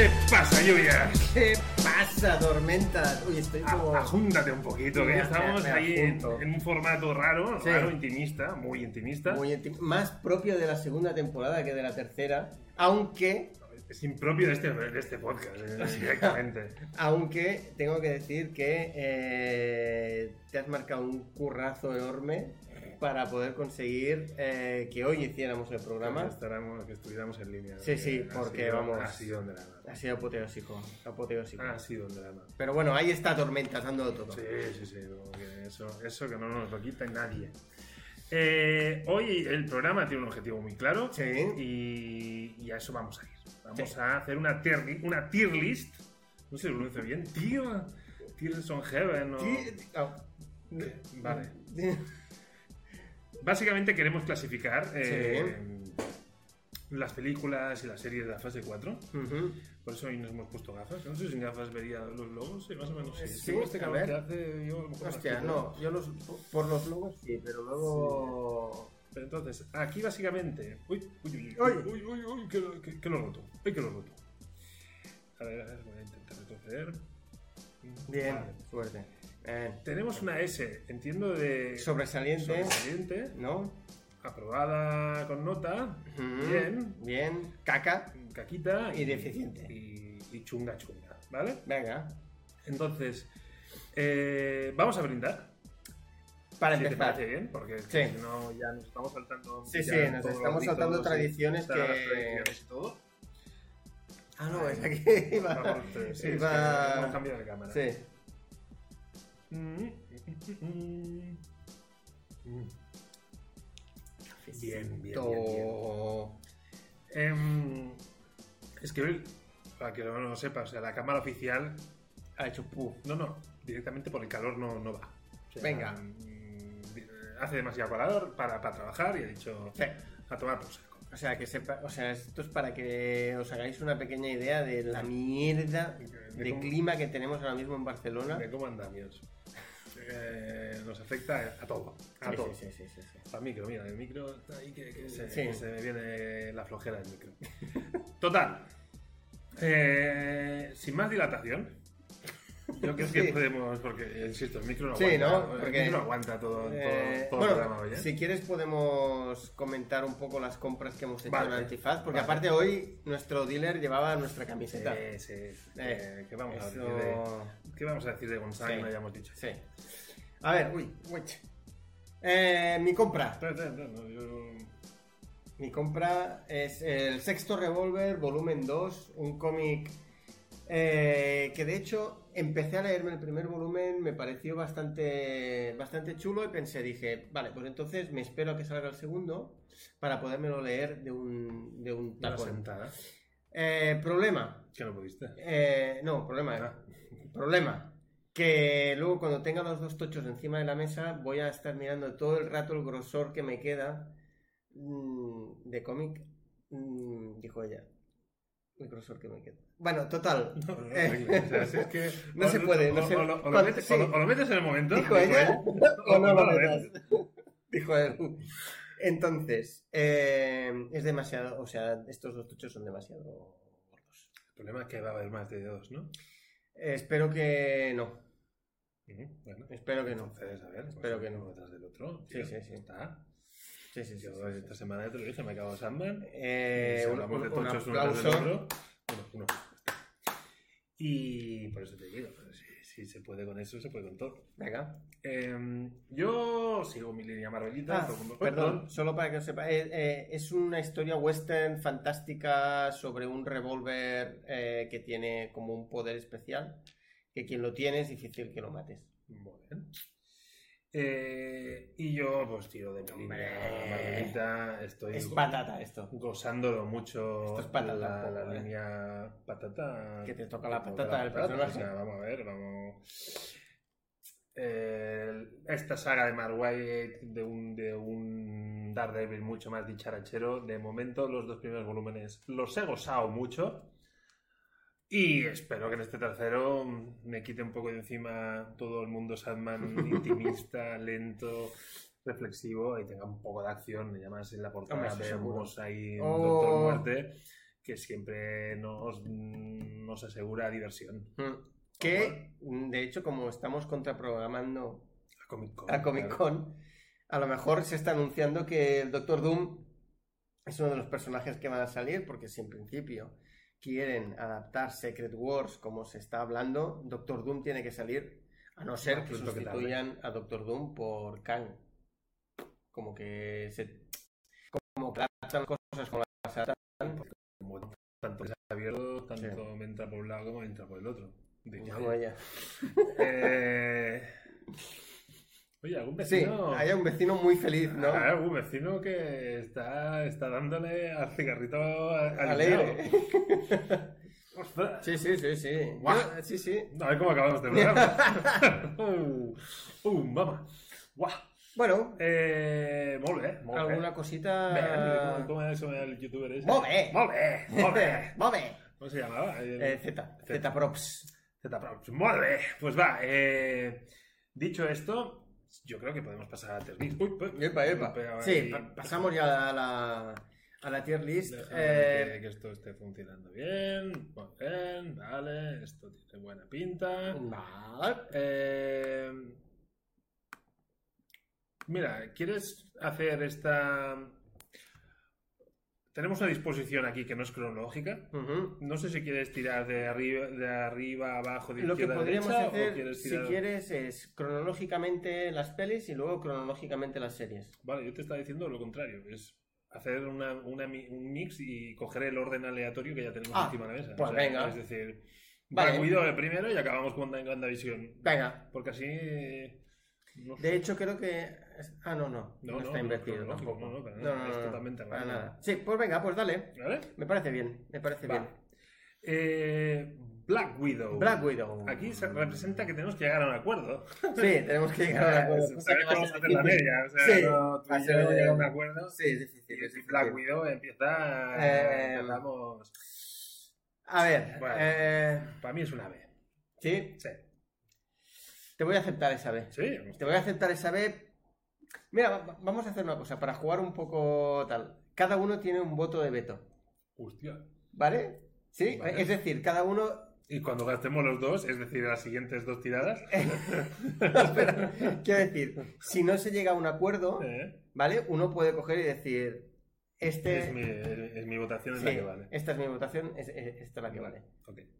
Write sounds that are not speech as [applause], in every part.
¿Qué pasa, lluvia? ¿Qué pasa, tormentas? Uy, estoy como. Ajúntate un poquito, que ya estamos me- ahí en, un formato raro, Sí. raro, intimista, muy intimista. muy intim- más propio de la segunda temporada que de la tercera, aunque, Es impropio de este, de este podcast, eh, [laughs] directamente. aunque tengo que decir que eh, te has marcado un currazo enorme para poder conseguir eh, que hoy hiciéramos el Que, programa. estaramos- que estuviéramos en línea. Sí, sí, Ha porque sido- vamos- Ha sido la mano. Ha sido apoteósico, apoteósico. Ha sido la mano. Pero bueno, ahí está Tormentas dándolo todo. Sí, sí, sí, que eso, eso que no nos lo quita nadie. Eh, hoy el programa tiene un objetivo muy claro Sí. y, y a eso vamos a ir. Vamos Sí. a hacer una tier, una tier list. No sé si lo pronuncio bien. Tier, Tears on Heaven. o- Sí, oh. Vale. [laughs] Básicamente queremos clasificar eh, las películas y las series de la fase 4. Ujú. Por eso hoy nos hemos puesto gafas. No sé si sin gafas vería los logos. Sí, más o menos sí. Sí, Con este que hace, yo a lo mejor Hostia, no, yo los, por los logos sí, pero luego... Pero entonces, aquí básicamente. Uy, uy, uy, Uy. uy, uy, uy, uy, que, que, que lo roto. Uy, que lo roto. A ver, a ver, voy a intentar retroceder. Bien, Vale. suerte. Bien. Tenemos una S, entiendo de. Sobresaliente, sobresaliente, ¿no? aprobada con nota, bien, Bien, caca. caquita Y deficiente. Y, y chunga chunga, ¿vale? Venga, Entonces, eh, vamos a brindar. para si te empezar. parece bien, porque Sí. si no ya nos estamos saltando. Sí, sí, nos estamos saltando tradiciones que- tradiciones y todo. Ah, no, es aquí iba... Sí, es que iba- hemos cambiado de cámara. Sí. Bien, bien, bien, bien. Em, es que, para que no lo sepa, o sea, la cámara oficial, Ha hecho no, no, directamente por el calor no, no va. O sea, Venga. mm, Hace demasiado calor para, para trabajar y ha dicho Sí. a tomar por saco. O sea, que sepa, o sea, esto es para que os hagáis una pequeña idea de la mierda De de cómo- clima que tenemos ahora mismo en Barcelona. De cómo andamios. Eh, nos afecta a todo. A Sí, todo. sí, sí, sí, sí. Al micro, mira, el micro está ahí que, que se, Sí. que se me viene la flojera del micro. Total. Eh, sin más dilatación. Yo creo que Sí. podemos, porque insisto, el micro no Sí, aguanta. ¿no? El Porque- micro no aguanta todo, todo, Eh, todo bueno, el programa hoy, ¿eh? si quieres podemos comentar un poco las compras que hemos hecho Vale. en Antifaz, porque Vale. aparte hoy nuestro dealer llevaba nuestra camiseta. Sí, sí. Eh, Eh, ¿qué, vamos a eso- decir de, ¿Qué vamos a decir de Gonzalo Sí. no hayamos dicho? Sí. A ver, uy, uy. Eh, mi compra. Espera, espera, espera, no, yo- Mi compra es el Sexto Revolver, volumen 2, un cómic eh, que de hecho empecé a leerme el primer volumen, me pareció bastante, bastante chulo y pensé, dije, vale, pues entonces me espero a que salga el segundo para podérmelo leer de un, de un Una tapón. sentada. Eh, problema, Que no pudiste. eh, no, problema, Ah. problema. Que luego cuando tenga los dos tochos encima de la mesa voy a estar mirando todo el rato el grosor que me queda mm, de cómic, mm, dijo ella. Grosor que me queda. Bueno, total. [laughs] No, no, Eh, no, o sea, si es que No se puede, no o- se- o, lo- o lo cuando- metes, sí. o lo- metes en el momento. dijo ella él, [laughs] o no lo [laughs] metes. metas. Dijo él. Entonces, eh, es demasiado, o sea, estos dos tochos son demasiado gordos. El problema es que va a haber más de dos, ¿no? Eh, espero que no. Bueno, Espero que no. entonces, a ver, Espero pues, que no. detrás del otro. Sí, sí, sí. Está. Sí, sí, sí. Yo sí, sí. esta semana ya te lo dije, me acabo Sandman. Eh, un, hablamos de un- un tochos uno. Uno. Y por eso te digo, pues, si, si se puede con eso, se puede con todo. Venga. Eh, yo sigo mi línea Marvelita. Ah, perdón, solo para que lo sepa. eh, eh, es una historia western fantástica sobre un revólver eh, que tiene como un poder especial. Que quien lo tiene es difícil que lo mates. Bien. Eh, y yo, pues, tiro de Marvelita. Estoy Es patata esto. gozándolo mucho Esto es patata, la, poco, la eh. línea patata. Que te toca la patata del O personaje. sea, vamos a ver, vamos. Eh, esta saga de Mark de un, de un Daredevil mucho más dicharachero. De momento, los dos primeros volúmenes los he gozado mucho. Y espero que en este tercero me quite un poco de encima todo el mundo Sandman [laughs] intimista, lento, reflexivo y tenga un poco de acción. Y además en la portada vemos ahí un Oh. Doctor Muerte que siempre nos, nos asegura diversión. Mm. Que, mm, de hecho, como estamos contraprogramando A Comic Con. a Comic Con, a lo mejor se está anunciando que el Doctor Doom es uno de los personajes que van a salir, porque si en principio quieren adaptar Secret Wars como se está hablando, Doctor Doom tiene que salir, a no ser que sustituyan a Doctor Doom por Kang. Como que se... Como que adaptan cosas como las adaptan. Tanto es abierto, tanto me entra por un lado como me entra por el otro. Digo, como ella. eh, Oye, algún Sí, vecino. hay un vecino muy feliz, ¿no? Hay algún vecino que está, está dándole al cigarrito a- Alegre. alineado. [laughs] Ostras. Sí, sí, sí, sí. Yo- sí, sí. A ver cómo acabamos de programa. [laughs] [laughs] uh, uh, mama. Guau. Bueno, Eh, molt bé, molt bé. alguna cosita... Bé, ¿cómo, cómo es el youtuber ese? Molt bé. Molt bé, molt bé. Molt bé. ¿Cómo se llamaba? El- Eh, Z, Z Props. Zprops. Molt bé. Pues va, eh, dicho esto, yo creo que podemos pasar a Tervis. Uy, uy, Epa, epa. Sí, pa- pasamos ya a la, a la tier list. Déjame Eh, que, que esto esté funcionando bien. Muy bien, vale. Esto tiene buena pinta. vale. Eh, mira, ¿quieres hacer esta... Tenemos una disposición aquí que no es cronológica. No sé si quieres tirar de arriba, de arriba abajo, de Lo que izquierda a podríamos derecha, hacer, quieres si quieres, es cronológicamente las pelis y luego cronológicamente las series. Vale, yo te estaba diciendo lo contrario. Es hacer una, una mi- un mix y coger el orden aleatorio que ya tenemos Ah, encima de la mesa. pues venga. Es decir, Vale. Widow el primero y acabamos con WandaVision. Venga, Porque así... no sé. de hecho creo que... Ah, no, no, no, No, no, está no, invertido no, no, para nada, es totalmente para random. nada. Sí, pues venga, pues dale. ¿Vale? Me parece bien, me parece Vale. bien. Eh, Black Widow. Black Widow. Aquí se representa que tenemos que llegar a un acuerdo. Sí, tenemos que llegar a un [laughs] acuerdo. cosa Sabes que vamos a hacer la media. O sea, Sí, no, tú y yo no llegamos a un acuerdo. Sí, es difícil. Y es difícil. Black Widow empieza. Eh, empezamos. A ver, Bueno. eh, Para mí es una B. sí, Sí. te voy a aceptar esa vez. Sí. Te voy a aceptar esa vez. Mira, va- vamos a hacer una cosa, para jugar un poco tal. Cada uno tiene un voto de veto, Hostia. ¿vale? Sí, Vale. es decir, cada uno... Y cuando gastemos los dos, es decir, las siguientes dos tiradas. [laughs] Espera, quiero decir, si no se llega a un acuerdo, eh, ¿vale? Uno puede coger y decir, este... es, mi, es mi votación es sí, la que vale. esta es mi votación, es- es- esta es la que vale.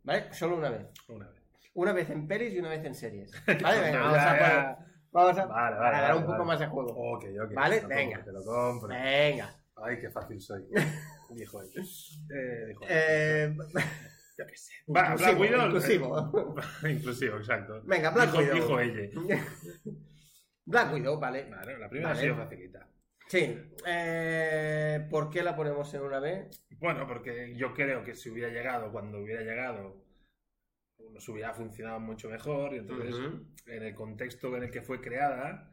¿Vale? Solo una vez. una vez. Una vez en pelis y una vez en series. [laughs] ¿Vale? Venga, No, vamos a, vamos a, Vale, a vale. dar vale, un poco vale. más de juego. Ok, ok. Vale, te lo compro, venga. Te lo compro. Venga. Ay, qué fácil soy. [laughs] Dijo ella. Eh, dijo ella. Eh, Yo qué sé. [laughs] Va, Black inclusivo, Widow. inclusivo. [laughs] inclusivo, exacto. Venga, Black dijo, Widow. Dijo ella. Black Widow, vale. La primera Vale. ha sido facilita. Sí. Eh, ¿Por qué la ponemos en una B? Bueno, porque yo creo que si hubiera llegado cuando hubiera llegado, nos hubiera funcionado mucho mejor. Y entonces, Ujú. en el contexto en el que fue creada,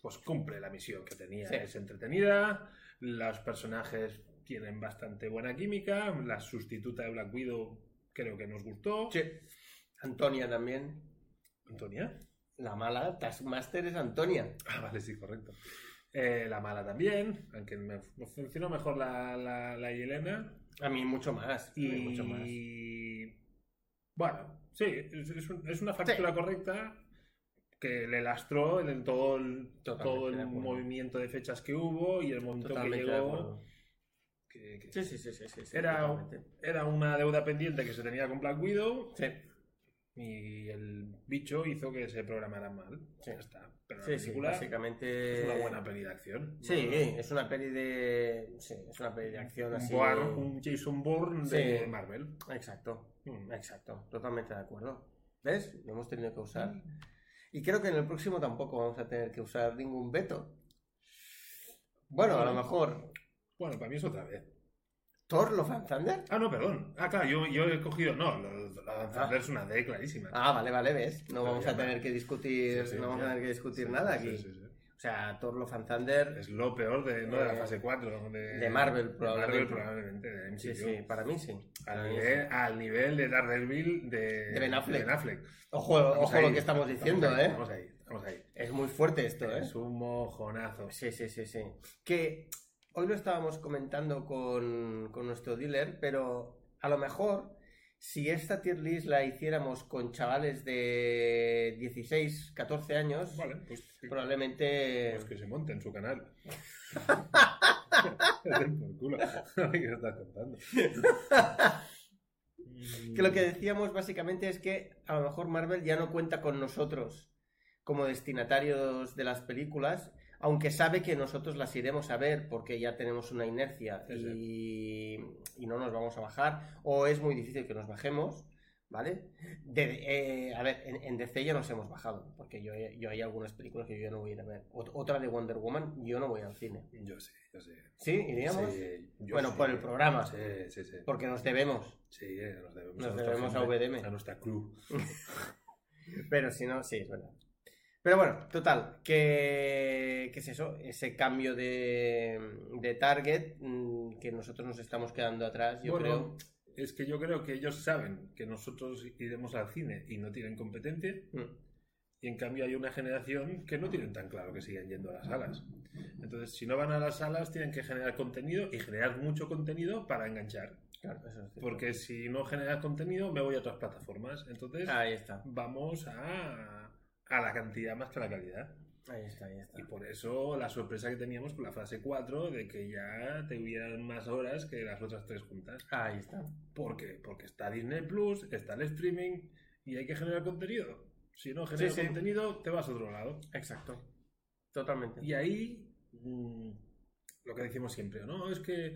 pues cumple la misión que tenía. Sí. Es entretenida, los personajes tienen bastante buena química, la sustituta de Black Widow creo que nos gustó. Sí. Antonia también. ¿Antonia? La mala Taskmaster es Antonia. Ah, vale, sí, correcto. Eh, la mala también, aunque me, funcionó mejor la, la, la Yelena. A mí mucho más. Y mucho más. Bueno, sí, es, es un- es una factura correcta que le lastró en todo el, Totalmente todo el de movimiento de fechas que hubo y el momento que Totalmente llegó. acuerdo. que- que Sí, sí, sí, sí, sí, sí, Era- era una deuda pendiente que se tenía con Black Widow Sí, y el bicho hizo que se programara mal. Sí. Ya está. Pero la sí, sí, película básicamente... es una buena peli de acción. Sí, es una peli de... Sí, es una peli de acción así... Un Jason Bourne de. Marvel. Exacto, Mm. exacto. Totalmente de acuerdo. ¿Ves? Lo hemos tenido que usar. Y creo que en el próximo tampoco vamos a tener que usar ningún veto. Bueno, a lo mejor... Bueno, para mí es otra vez. ¿Thor Love and Thunder? Ah, no, perdón. Ah, claro, yo, yo he cogido. No, lo- lo- la Thunder es una D clarísima. Ah, vale, vale, ¿ves? No vamos a tener que discutir, Sí, sí, no vamos a tener que discutir Sí, nada sí, aquí. sí, sí. O sea, Thor Love and Thunder... Es lo peor de, no de la Eh, fase 4. De, de Marvel, de probablemente. probablemente, de MCU. Sí, sí, para mí sí. Para Al, mí nivel, al nivel de Daredevil de, De Ben Affleck. Affleck. sí. Ojo, Estamos ojo ahí, lo que estamos diciendo, ahí, ¿eh? Estamos ahí, estamos ahí. Es muy fuerte esto, ¿eh? Es un mojonazo. Sí, sí, sí, sí. Que hoy lo estábamos comentando con, con nuestro dealer, pero a lo mejor si esta tier list la hiciéramos con chavales de 16, 14 años, Vale, pues, probablemente... pues que se monte en su canal. [laughs] [laughs] por culo. [laughs] ¿Qué estás contando? Que lo que decíamos básicamente es que a lo mejor Marvel ya no cuenta con nosotros como destinatarios de las películas, aunque sabe que nosotros las iremos a ver porque ya tenemos una inercia Sí, y, y no nos vamos a bajar, o es muy difícil que nos bajemos, ¿vale? De- eh, a ver, en, en DC ya nos hemos bajado, porque yo, yo hay algunas películas que yo no voy a ir a ver. Ot- Otra de Wonder Woman, yo no voy al cine. Yo sé, yo sé. ¿Sí? ¿Iríamos? Sí, yo Bueno, sí. por el programa. Sí, sí, sí. Porque nos debemos. Sí, nos debemos, Nos debemos a VDM. A nuestra crew. [laughs] Pero si no, sí, es verdad. Pero bueno, total, que, que es eso, ese cambio de, de target mm, que nosotros nos estamos quedando atrás, yo bueno, creo. es que yo creo que ellos saben que nosotros iremos al cine y no tienen competencia. Mm, Y en cambio hay una generación que no tienen tan claro que sigan yendo a las salas. Entonces, si no van a las salas, tienen que generar contenido y generar mucho contenido para enganchar. Claro, eso es. Porque si no generas contenido, me voy a otras plataformas. Entonces, Ahí está, vamos a, a la cantidad más que a la calidad. ahí está, ahí está. Y por eso la sorpresa que teníamos con la fase 4 de que ya te hubieran más horas que las otras tres juntas. Ahí está. ¿Por qué? Porque está Disney Plus, está el streaming y hay que generar contenido. Si no generas Sí, sí. contenido, te vas a otro lado. Exacto. Totalmente. Y ahí, mm, lo que decimos siempre, ¿no? Es que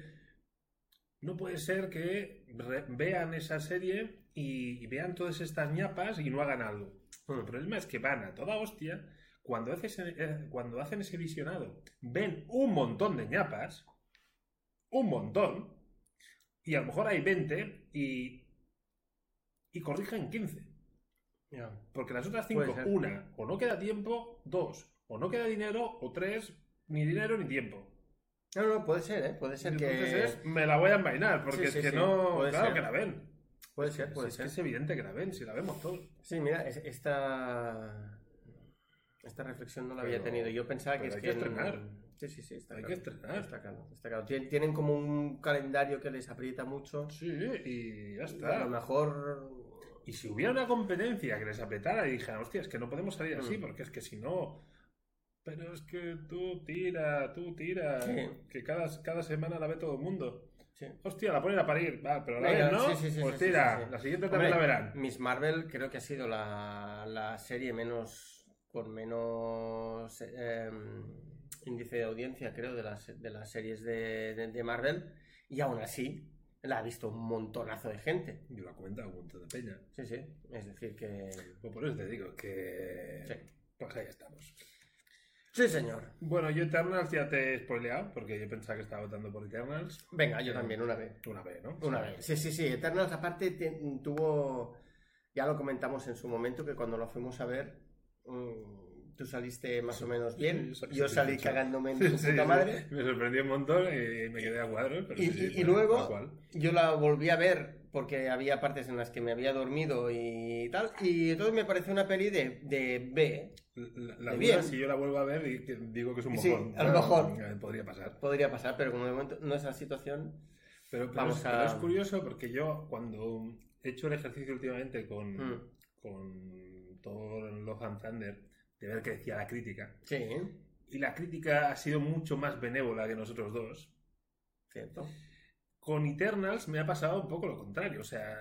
no puede ser que vean esa serie y, y vean todas estas ñapas y no hagan algo. El Mm, problema es que van a toda hostia. Cuando, haces, eh, cuando hacen ese visionado, ven un montón de ñapas, un montón, y a lo mejor hay 20 y, y corrigen 15. ya. Porque las otras Puede 5, ser. una, o no queda tiempo, dos, o no queda dinero, o tres, ni dinero ni tiempo. No, no, puede ser, ¿eh? Puede ser que... Entonces es, me la voy a envainar, porque Sí, es que sí, no. puede Claro ser. que la ven. Puede ser, puede ser. que es evidente que la ven, si la vemos todos. Sí, mira, es- esta, esta reflexión no la había tenido. Yo pensaba que es hay que que... estrenar. Sí, sí, sí, está Hay claro. que estrenar. Está claro, está claro. Tien- Tienen como un calendario que les aprieta mucho. Sí, y ya A está. lo mejor... Y si hubiera una competencia que les apretara y dijeran, hostia, es que no podemos salir así, Mm. porque es que si no. Pero es que tú tira, tú tira, que cada, cada semana la ve todo el mundo. Sí. Hostia, la ponen a parir, va, pero la Venga, ven, ¿no? sí, pues tira, la siguiente también Hombre, la verán. Miss Marvel creo que ha sido la, la serie menos con menos eh, índice de audiencia, creo, de las, de las series de, de- de Marvel. Y aún así, la ha visto un montonazo de gente. Yo la cuenta un montón de peña. Sí, sí. Es decir, que. Pues por eso te digo que. Sí, Pues ahí estamos. Sí, señor. Bueno, yo Eternals ya te he spoileado, porque yo pensaba que estaba votando por Eternals. Venga, yo también, una vez. Una vez, ¿no? Una vez. Sí, sí, sí. Eternals, aparte, te- tuvo. Ya lo comentamos en su momento que cuando lo fuimos a ver. mm, tú saliste más o menos bien. Sí, yo salí cagándome en sí, puta madre. Me sorprendió un montón y me quedé a cuadros. Pero Y, y- y luego yo la volví a ver porque había partes en las que me había dormido y tal. Y entonces me pareció una peli de, de B. La, la duda si yo la vuelvo a ver y digo que es un Sí, mojón. a lo mejor. Podría pasar. Podría pasar, pero como de momento no es la situación. Pero, pero Vamos es, a- pero es curioso porque yo cuando he hecho el ejercicio últimamente con, Mm. con Thor Love and Thunder, de ver qué decía la crítica, Sí, y la crítica ha sido mucho más benévola que nosotros dos, cierto. con Eternals me ha pasado un poco lo contrario. O sea,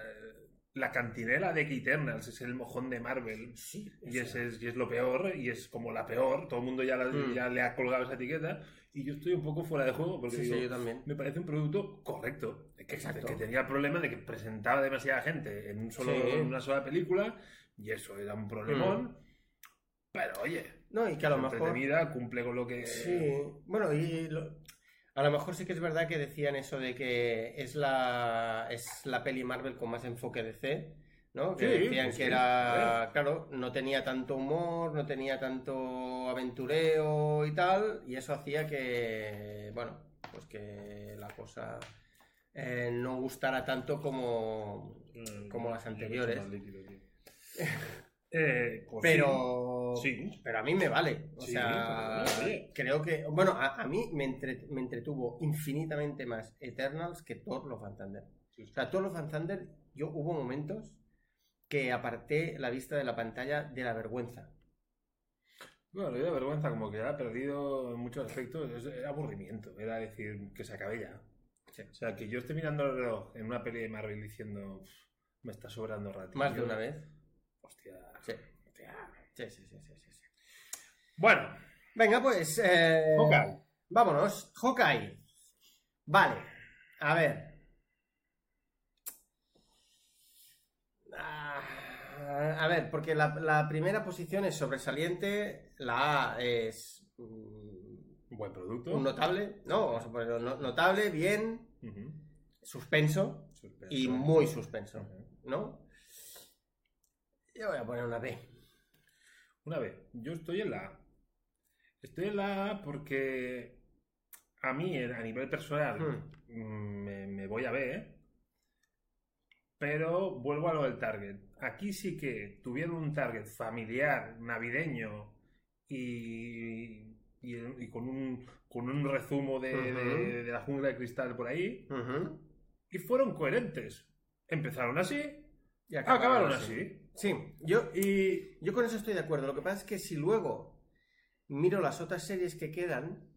la cantinela de Eternals es el mojón de Marvel Sí, y es, es- y es lo peor, y es como la peor, todo el mundo ya, la- Mm. ya le ha colgado esa etiqueta, y yo estoy un poco fuera de juego porque Sí, digo, sí, yo también. me parece un producto correcto, que, que tenía el problema de que presentaba demasiada gente en, un solo, Sí. en una sola película, y eso era un problemón, pero oye, No, y que a lo mejor. cumple con lo que... Sí, bueno, y lo- a lo mejor sí que es verdad que decían eso de que es la, es la peli Marvel con más enfoque de C, ¿no? Que Sí, decían pues que sí, era, claro, no tenía tanto humor, no tenía tanto aventureo y tal, y eso hacía que, bueno, pues que la cosa eh, no gustara tanto como... Mm, como las anteriores. [laughs] Eh, pues Pero, Sí. pero a mí me vale. O Sí, sea, creo que. Bueno, a, a mí me, entre- me entretuvo infinitamente más Eternals que Thor Love and Thunder. O sea, Thor Love and Thunder, yo hubo momentos que aparté la vista de la pantalla de la vergüenza. Bueno, yo de vergüenza como que ha perdido en muchos aspectos, es- aburrimiento, era decir que se acabe ya. O sea, que yo esté mirando el reloj en una peli de Marvel diciendo, "Uf, me está sobrando rato. Más de una vez. Hostia. Sí. hostia. Sí, sí, sí, sí. Bueno, Venga, pues. eh, Hawkeye. Vámonos. Hawkeye. Vale. A ver. Ah, A ver, porque la, la primera posición es sobresaliente, la A es mm, un buen producto. un notable, ¿no? Vamos a ponerlo no- notable, bien, suspenso Suspenso. y muy suspenso. ¿no? Yo voy a poner una B. Una vez, yo estoy en la A. Estoy en la A porque a mí, a nivel personal, Hmm. mm, me, me voy a ver, pero vuelvo a lo del target. Aquí sí que tuvieron un target familiar, navideño y, y, y con, un, con un rezumo de, de- de la jungla de cristal por ahí y fueron coherentes. Empezaron así, Y acabaron así. Sí, yo, Y Yo con eso estoy de acuerdo. Lo que pasa es que si luego miro las otras series que quedan,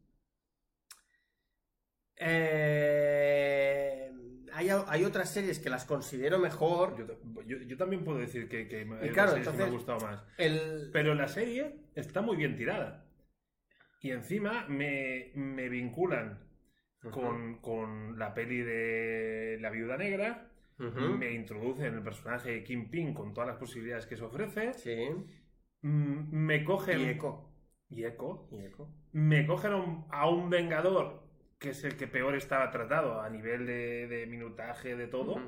eh, hay, hay otras series que las considero mejor. yo, yo- yo también puedo decir que, que me, Y claro, ha gustado más. El, Pero la serie está muy bien tirada. Y encima me, me vinculan con, con la peli de La Viuda Negra. Me introducen el personaje de Kingpin con todas las posibilidades que se ofrece. Sí. Mm, Me cogen. Y Echo. Y Echo. Y Echo. Me cogen a un, a un Vengador que es el que peor estaba tratado a nivel de, de minutaje, de todo.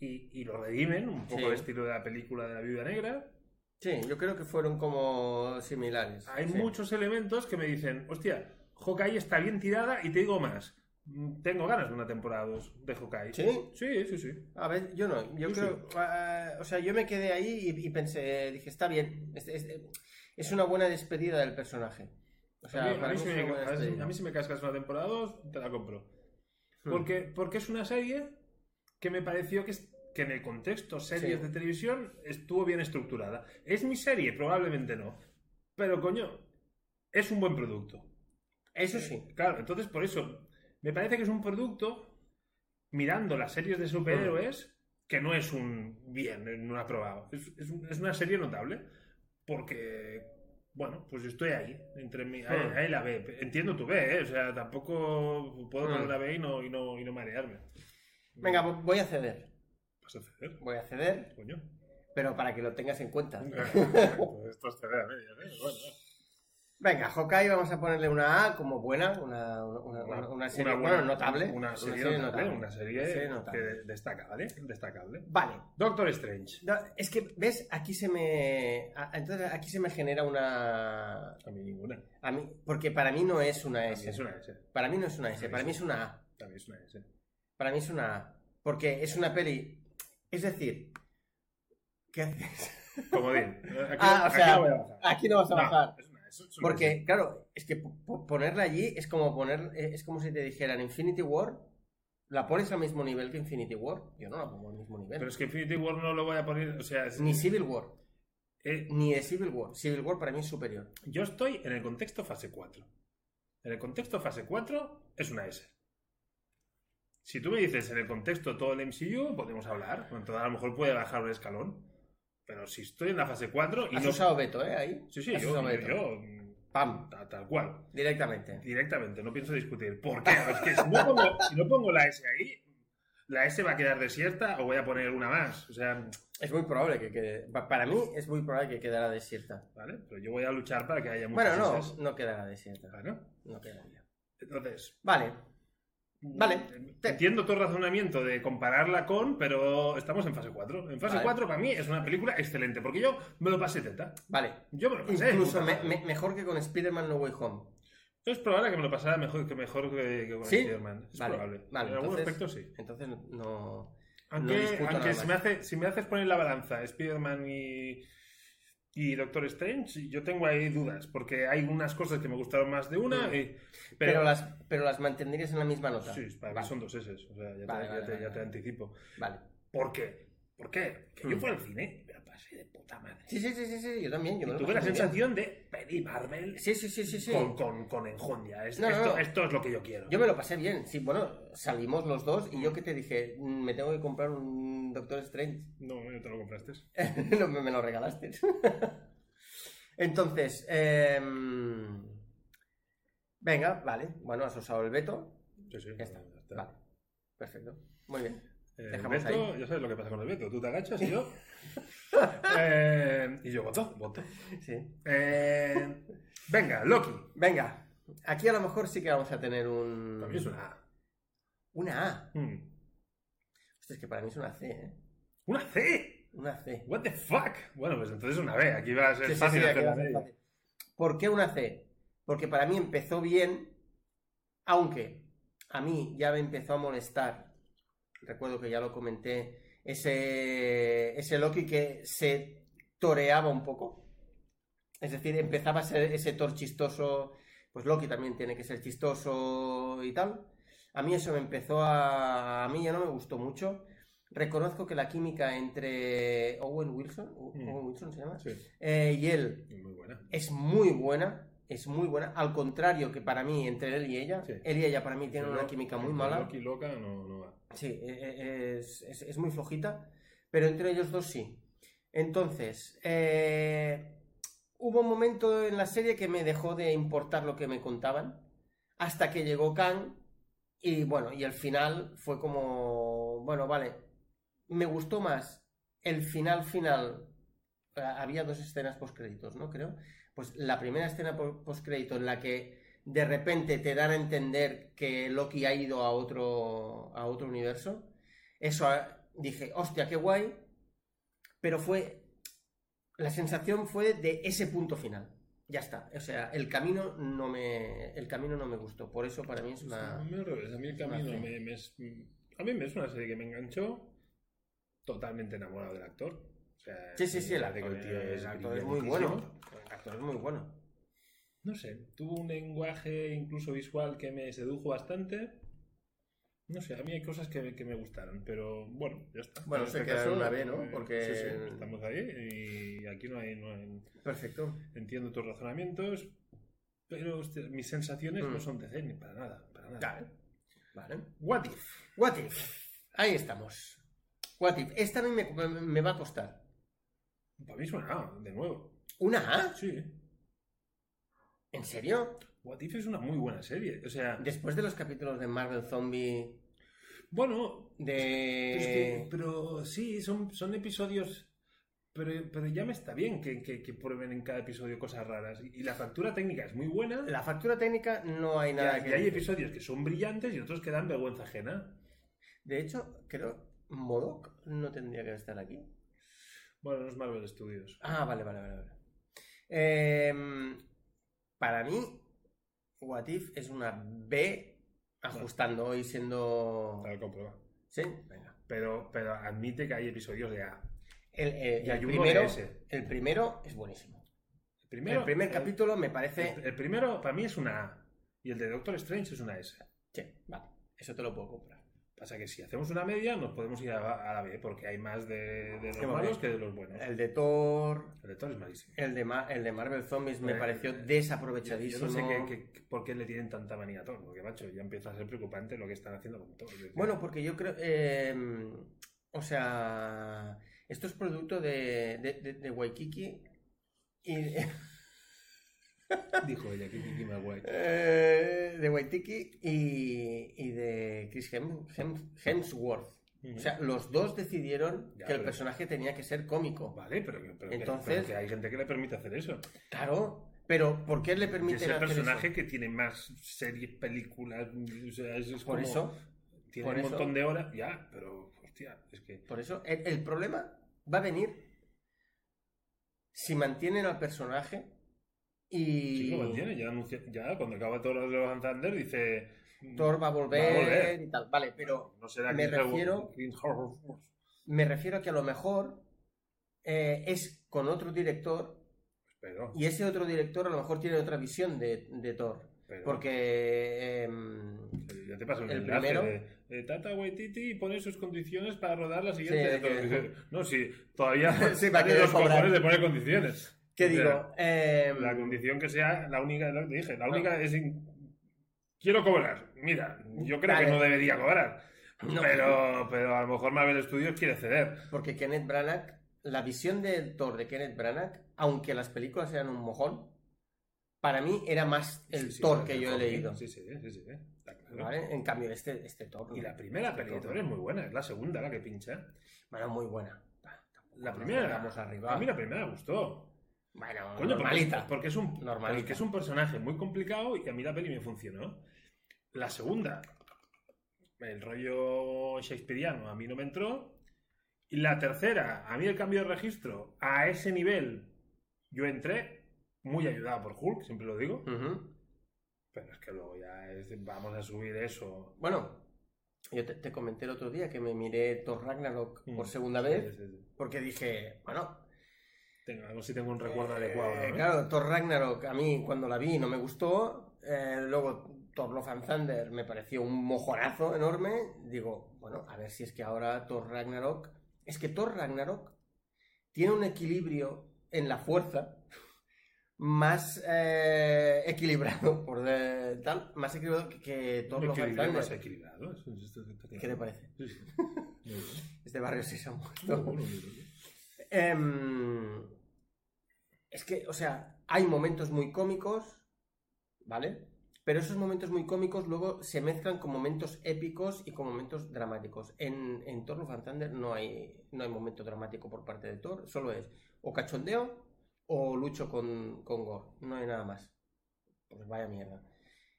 Y, y lo redimen, un poco Sí. el estilo de la película de La Viuda Negra. Sí, yo creo que fueron como similares. Hay sí. muchos elementos que me dicen, hostia, Hawkeye está bien tirada y te digo más. Mm, Tengo ganas de una temporada 2 de Hawkeye. ¿Sí? Sí, sí, sí. A ver, yo no. Yo creo. ah, o sea, yo me quedé ahí y, y pensé, dije, está bien. Es, es- es una buena despedida del personaje. O sea, a, mí, a si me, a mí- si cascas una temporada 2, te la compro. Hmm. Porque, porque es una serie que me pareció que, que en el contexto series Sí. de televisión estuvo bien estructurada. ¿Es mi serie? Probablemente no. Pero coño, es un buen producto. Eso sí. Claro, entonces por eso me parece que es un producto mirando las series de superhéroes que no es un bien, no aprobado. Es, es es una serie notable porque, bueno, pues yo estoy ahí, entre mi, ahí, Hmm. ahí la B. Entiendo tu B, ¿eh? O sea, tampoco puedo poner Hmm. una B y no, y no, y no marearme. Venga, vo- voy a ceder. ¿Vas a ceder? Voy a ceder, Coño. pero para que lo tengas en cuenta. [laughs] Pues esto es ceder a medias, ¿eh? Bueno, Venga, Hawkeye vamos a ponerle una A como buena, una, una, una- una serie buena- bueno, notable. Una serie, notable, una serie, serie notable. que destacable, destacable. Vale. Doctor Strange. No, es que, ¿ves? Aquí se me... Entonces aquí se me genera una... A mí ninguna. A mí, porque para mí no es una mí S. es una S. Para mí no es una S, para mí es una A. También es una S. Para mí es una A. Porque es una peli... Es decir... ¿Qué haces? Comodín. [laughs] Aquí, Ah, o aquí sea, no voy a bajar. Aquí no vas a No, bajar. Porque, claro, es que po- po- ponerla allí es como poner... eh, Es como si te dijeran Infinity War... ¿La pones al mismo nivel que Infinity War? Yo no la pongo al mismo nivel. Pero es que Infinity War no lo voy a poner. O sea, es- Ni Civil War. eh, Ni de Civil War. Civil War para mí es superior. yo estoy en el contexto fase 4. En el contexto fase 4 es una S. Si tú me dices en el contexto todo el MCU, podemos hablar. Entonces a lo mejor puede bajar un escalón. Pero si estoy en la fase 4 y Has no. usado Beto, ¿eh? Ahí. Sí, sí, yo, yo, yo, Pam. ta- tal cual. Directamente. Directamente, no pienso discutir. ¿Por qué? Es que si no, pongo, si no pongo la S ahí, la S va a quedar desierta o voy a poner una más. O sea, Es muy probable que quede. pa- Para mí es muy probable que quedara desierta. ¿vale? Pero yo voy a luchar para que haya muchas Bueno, no, Ss. no quedará desierta. Claro. No quedaría. Entonces, Vale. Vale. entiendo tu razonamiento de compararla con, pero estamos en fase 4. En fase Vale. 4 para mí es una película excelente, porque yo me lo pasé teta. Vale. Yo me lo pasé. Incluso me- me- mejor que con Spider-Man No Way Home. Es probable que me lo pasara mejor que, mejor que, que con ¿Sí? Spider-Man. Es Vale, probable. vale, en algún aspecto sí. Entonces no. Aunque, discuto aunque si, me hace, si me haces poner la balanza Spider-Man y, Y Doctor Strange, yo tengo ahí dudas, porque hay unas cosas que me gustaron más de una, Mm. y- Pero, pero, las, pero las mantendrías en la misma nota. Sí, para mí Vale. son dos S, o sea, ya, te, Vale, ya vale, te- vale, ya te vale. anticipo. Vale. ¿Por qué? ¿Por qué? Que yo Mm. fui al cine, me la pasé de puta madre. Sí, sí, sí, sí, sí, yo también. Yo me tuve la sensación de pedir Marvel Sí, sí, sí, sí, sí. con, con, con enjundia. Esto, es lo que yo quiero. Yo me lo pasé bien. Sí, bueno, salimos los dos y yo que te dije, "Mm, me tengo que comprar un Doctor Strange. No, no te lo compraste. [laughs] No, me, lo regalaste. [laughs] Entonces, em, venga, vale. Bueno, has usado el veto. Sí, sí. Ya está. Vale. Perfecto. Muy bien. El Dejamos veto, ya sabes lo que pasa con el veto. Tú te agachas y yo. [laughs] [laughs] Eh, y yo voto, voto. Sí. Eh, venga, Loki. Venga. Aquí a lo mejor sí que vamos a tener un. Para mí es una A. Una A. Hmm. Hostia, es que para mí es una C, ¿eh? ¡Una C! Una C. ¿What the fuck? Bueno, pues entonces una B. Aquí va a ser Sí, fácil sí, hacer a ser fácil. ¿Por qué una C? Porque para mí empezó bien, aunque a mí ya me empezó a molestar, recuerdo que ya lo comenté, ese, ese Loki que se toreaba un poco. Es decir, empezaba a ser ese Thor chistoso, pues Loki también tiene que ser chistoso y tal. A mí eso me empezó a... A mí ya no me gustó mucho. Reconozco que la química entre Owen Wilson, Mm. Owen Wilson se llama, Sí, eh, y él muy buena. es muy buena, es muy buena, al contrario que para mí entre él y ella, Sí. él y ella para mí tienen una química muy mala, Loki loca no. Sí, e- e- es, es- muy flojita, pero entre ellos dos sí. Entonces, eh, hubo un momento en la serie que me dejó de importar lo que me contaban, hasta que llegó Kang, y bueno, y el final fue como, bueno, vale, me gustó más el final final. Había dos escenas postcréditos, ¿no? Creo. Pues la primera escena po- postcrédito en la que de repente te dan a entender que Loki ha ido a otro, a otro universo. Eso ah, dije, hostia, qué guay. Pero fue. La sensación fue de ese punto final. Ya está. O sea, el camino no me. El camino no me gustó. Por eso para mí es una. A mí al revés, a mí el camino me, me es, a mí me es una serie que me enganchó totalmente enamorado del actor. O sea, Sí, sí, sí, el actor, el tío el actor es muy bueno. El actor es muy bueno. No sé, tuvo un lenguaje incluso visual que me sedujo bastante. No sé, a mí hay cosas que, que me gustaron, pero bueno, ya está. Bueno, En se este queda una B, ¿no? eh, Porque- sí, sí, estamos ahí y aquí no hay, no hay- Perfecto. Entiendo tus razonamientos, pero mis sensaciones Mm. no son de C ni para nada. Para nada. Vale. Vale. What if? What if? Ahí estamos. What if? Esta a mí me, me- me va a costar. Para mí es una A, de nuevo. ¿Una A? Sí. ¿En serio? What If es una muy buena serie. O sea, Después de los capítulos de Marvel Zombie, bueno, de... es que- pero sí, son, son episodios. Pero, pero ya me está bien que, que- que prueben en cada episodio cosas raras. Y, la factura técnica es muy buena. La factura técnica no hay nada y, que y hay episodios que son brillantes y otros que dan vergüenza ajena. De hecho, creo... Modok no tendría que estar aquí. Bueno, no es Marvel Studios. Ah, vale, vale, vale. vale. Em, para mí, What If es una B ajustando y siendo... Para comprueba. ¿Sí? Venga. Pero, pero admite que hay episodios de A. El, eh, Y el primero, el primero es buenísimo. El primero, el primer el- capítulo me parece... el, el primero para mí es una A. Y el de Doctor Strange es una S. Sí, vale. Eso te lo puedo comprar. Pasa que si hacemos una media nos podemos ir a, a la B porque hay más de, de los Qué malos que de los buenos. El de Thor, El de Thor es malísimo. el de, Ma- el de Marvel Zombies me Eh, pareció Yo, yo desaprovechadísimo. no sé qué- qué- por qué le tienen tanta manía a Thor, porque macho, ya empieza a ser preocupante lo que están haciendo con Thor. Bueno, porque yo creo... eh, o sea, esto es producto de, de, de- de Waikiki y... [laughs] dijo ella Kiki Maguire. eh, de Waitiki y, y de Chris Hem- Hem- Hemsworth. O sea, los dos decidieron Ya, que el personaje tenía que ser cómico. Vale, pero, Entonces- pero que hay gente que le permite hacer eso. Claro, pero ¿por qué le Y permiten es el hacer personaje eso? que tiene más series, películas, o sea, es, es Por como- eso, tiene por un eso- montón de horas, ya, pero hostia, es que por eso, el, el problema va a venir si mantienen al personaje y sí lo mantiene, ya, anuncia- ya cuando acaba todo lo de los Thunder dice Thor va a volver, Va a volver. y tal. Vale, pero no será me refiero- me refiero a que a lo mejor eh, es con otro director Pero, Y ese otro director a lo mejor tiene otra visión de, de Thor. pero- Porque. em, Ya te paso el, el enlace primero- de, de Tata Waititi pone sus condiciones para rodar la siguiente. Sí, que- No, [laughs] sí, todavía [laughs] Sí, para que los cobrar. cojones de poner condiciones. ¿Qué sea, digo? Em, La condición que sea la única, lo que dije, la única es in- quiero cobrar. Mira, yo creo Vale. que no debería cobrar. No. Pero, pero a lo mejor Marvel Studios quiere ceder. Porque Kenneth Branagh, la visión de Thor de Kenneth Branagh, aunque las películas eran un mojón, para mí era más el Sí, sí, Thor que yo he leído. Sí, sí, sí. En cambio, este, este Thor. Y la primera Este de Thor, es muy buena, es la segunda la que pincha. Bueno, muy buena. La primera, vayamos arriba. a mí la primera me gustó. Bueno, Coño, porque, normalita. porque es un, Normalita. porque es un personaje muy complicado y a mí la peli me funcionó. La segunda, el rollo shakespeariano, a mí no me entró. Y la tercera, a mí el cambio de registro, a ese nivel, yo entré, muy ayudado por Hulk, siempre lo digo. Pero es que luego ya es- vamos a subir eso. Bueno, yo te, te comenté el otro día que me miré Thor Ragnarok por Mm. segunda Sí, vez sí, sí. porque dije, bueno, Tengo, a ver si tengo un recuerdo Eh, adecuado. ¿no? Claro, Thor Ragnarok a mí cuando la vi no me gustó. eh, luego Thor Love and Thunder me pareció un mojonazo enorme. Digo, bueno, a ver si es que ahora Thor Ragnarok. Es que Thor Ragnarok tiene un equilibrio en la fuerza [laughs] más eh, equilibrado, [laughs] por de- tal, más equilibrado que, que Thor Love and más equilibrado. ¿Qué te parece? Sí, sí. [laughs] Este barrio. Muy bueno, muy bueno. Em, es que, o sea, hay momentos muy cómicos, ¿vale? Pero esos momentos muy cómicos luego se mezclan con momentos épicos y con momentos dramáticos. En, en Thor Love and Thunder no hay, no hay momento dramático por parte de Thor, solo es o cachondeo o lucho con, con Gore. No hay nada más. Pues vaya mierda.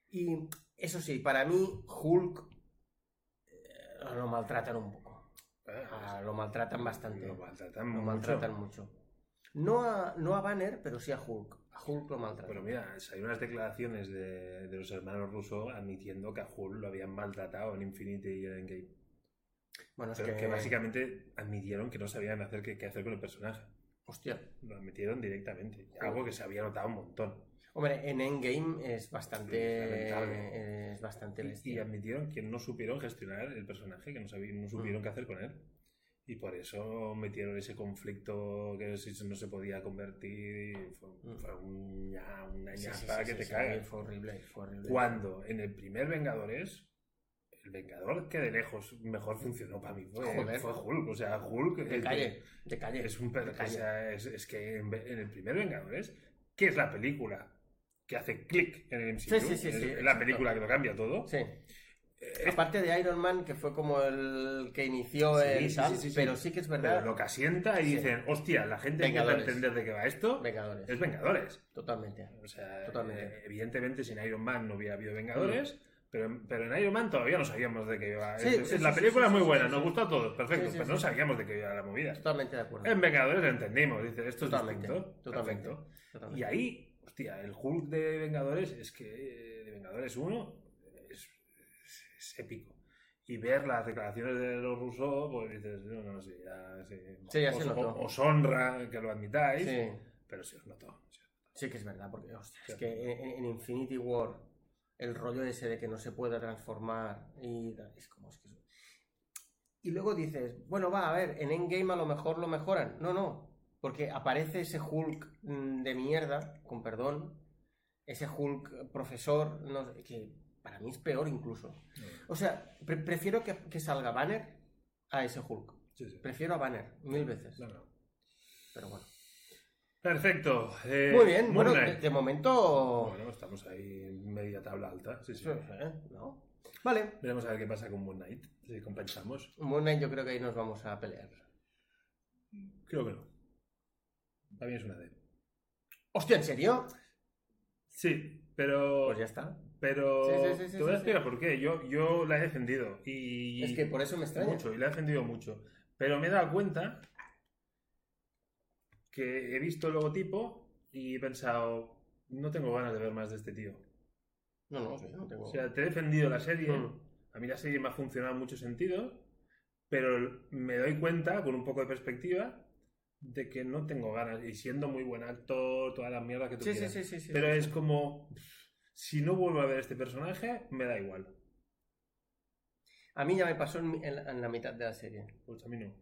Y eso sí, para mí Hulk eh, lo maltratan un poco. Ah, lo maltratan bastante. Lo maltratan Lo mucho. maltratan mucho. No a, no a Banner, pero sí a Hulk. A Hulk lo maltratan. Pero mira, hay unas declaraciones de, de los hermanos rusos admitiendo que a Hulk lo habían maltratado en Infinity y en Endgame. bueno, es Pero que, que básicamente admitieron que no sabían hacer qué, qué hacer con el personaje. Hostia. Lo admitieron directamente. Algo que se había notado un montón. Hombre, en Endgame es bastante. Lamentable. es bastante Y, y admitieron que no supieron gestionar el personaje, que no, sabían, no supieron Mm. qué hacer con él. Y por eso metieron ese conflicto que no se podía convertir. y Fue, Mm. fue un ña- una Sí, ñapa sí, que sí, te sí, cagas. Fue horrible, fue horrible. Cuando en el primer Vengadores, el Vengador que de lejos mejor funcionó para mí fue, Joder. fue Hulk. O sea, Hulk De el- calle, de calle. es un o sea, es, es que en, en el primer Vengadores, ¿qué es la película? Que hace clic en el MCU. Es sí, la película que lo cambia todo. Sí. Eh, Aparte de Iron Man, que fue como el que inició Sí, el sí, tal, sí, sí, sí. pero sí que es pero verdad. lo que asienta y dicen, hostia, la gente Vengadores. entender de qué va esto. Vengadores. Es Vengadores. Totalmente. O sea, Totalmente. eh, evidentemente sin Iron Man no hubiera habido Vengadores, pero, pero en Iron Man todavía no sabíamos de qué iba. Sí, Es- la película es muy buena, nos gustó a todos, perfecto, pero no sabíamos de qué iba la movida. Totalmente de acuerdo. En Vengadores lo entendimos, dice, esto es Totalmente, distinto. totalmente. Perfecto. Totalmente. Y ahí, hostia, el Hulk de Vengadores es que eh, de Vengadores 1 es, es- épico. Y ver las declaraciones de los rusos, pues dices, no, no, sí, ya, sí. Sí, ya os, se notó. os honra que lo admitáis, Sí. pero sí os notó. sí. Sí que es verdad, porque hostia, es que en, en Infinity War el rollo ese de que no se pueda transformar y es como es que es- y luego dices, bueno, va, a ver, en Endgame a lo mejor lo mejoran. No, no, porque aparece ese Hulk mm, de mierda, con perdón, ese Hulk profesor, no sé, que para mí es peor incluso. O sea, pre- prefiero que, que salga Banner a ese Hulk. Sí, sí. Prefiero a Banner mil veces. No, no. Pero bueno. Perfecto. eh, Muy bien, bueno, de, momento... Bueno, estamos ahí en media tabla alta. Sí, sí. Sí, ¿eh? ¿No? Vale. Veremos a ver qué pasa con Moon Knight, si compensamos. Moon Knight yo creo que ahí nos vamos a pelear. Creo que no. Mí es una D. Hostia, ¿en serio? Sí, pero. Pues ya está. Pero. Sí, sí, sí, sí, te voy a sí, explicar por qué. Yo, yo la he defendido. Y. Es que por eso me extraña. Mucho, y la he defendido mucho. Pero me he dado cuenta que he visto el logotipo y he pensado. No tengo ganas de ver más de este tío. No, no, sí, no tengo... O sea, te he defendido la serie. Mm. A mí la serie me ha funcionado en muchos sentidos, pero me doy cuenta, con un poco de perspectiva, de que no tengo ganas. Y siendo muy buen actor, toda la mierda que tú Sí, sí, quieras. sí, sí, sí. Pero sí, es sí. como. Si no vuelvo a ver este personaje, me da igual. A mí ya me pasó en, la, en la mitad de la serie. Pues a mí no.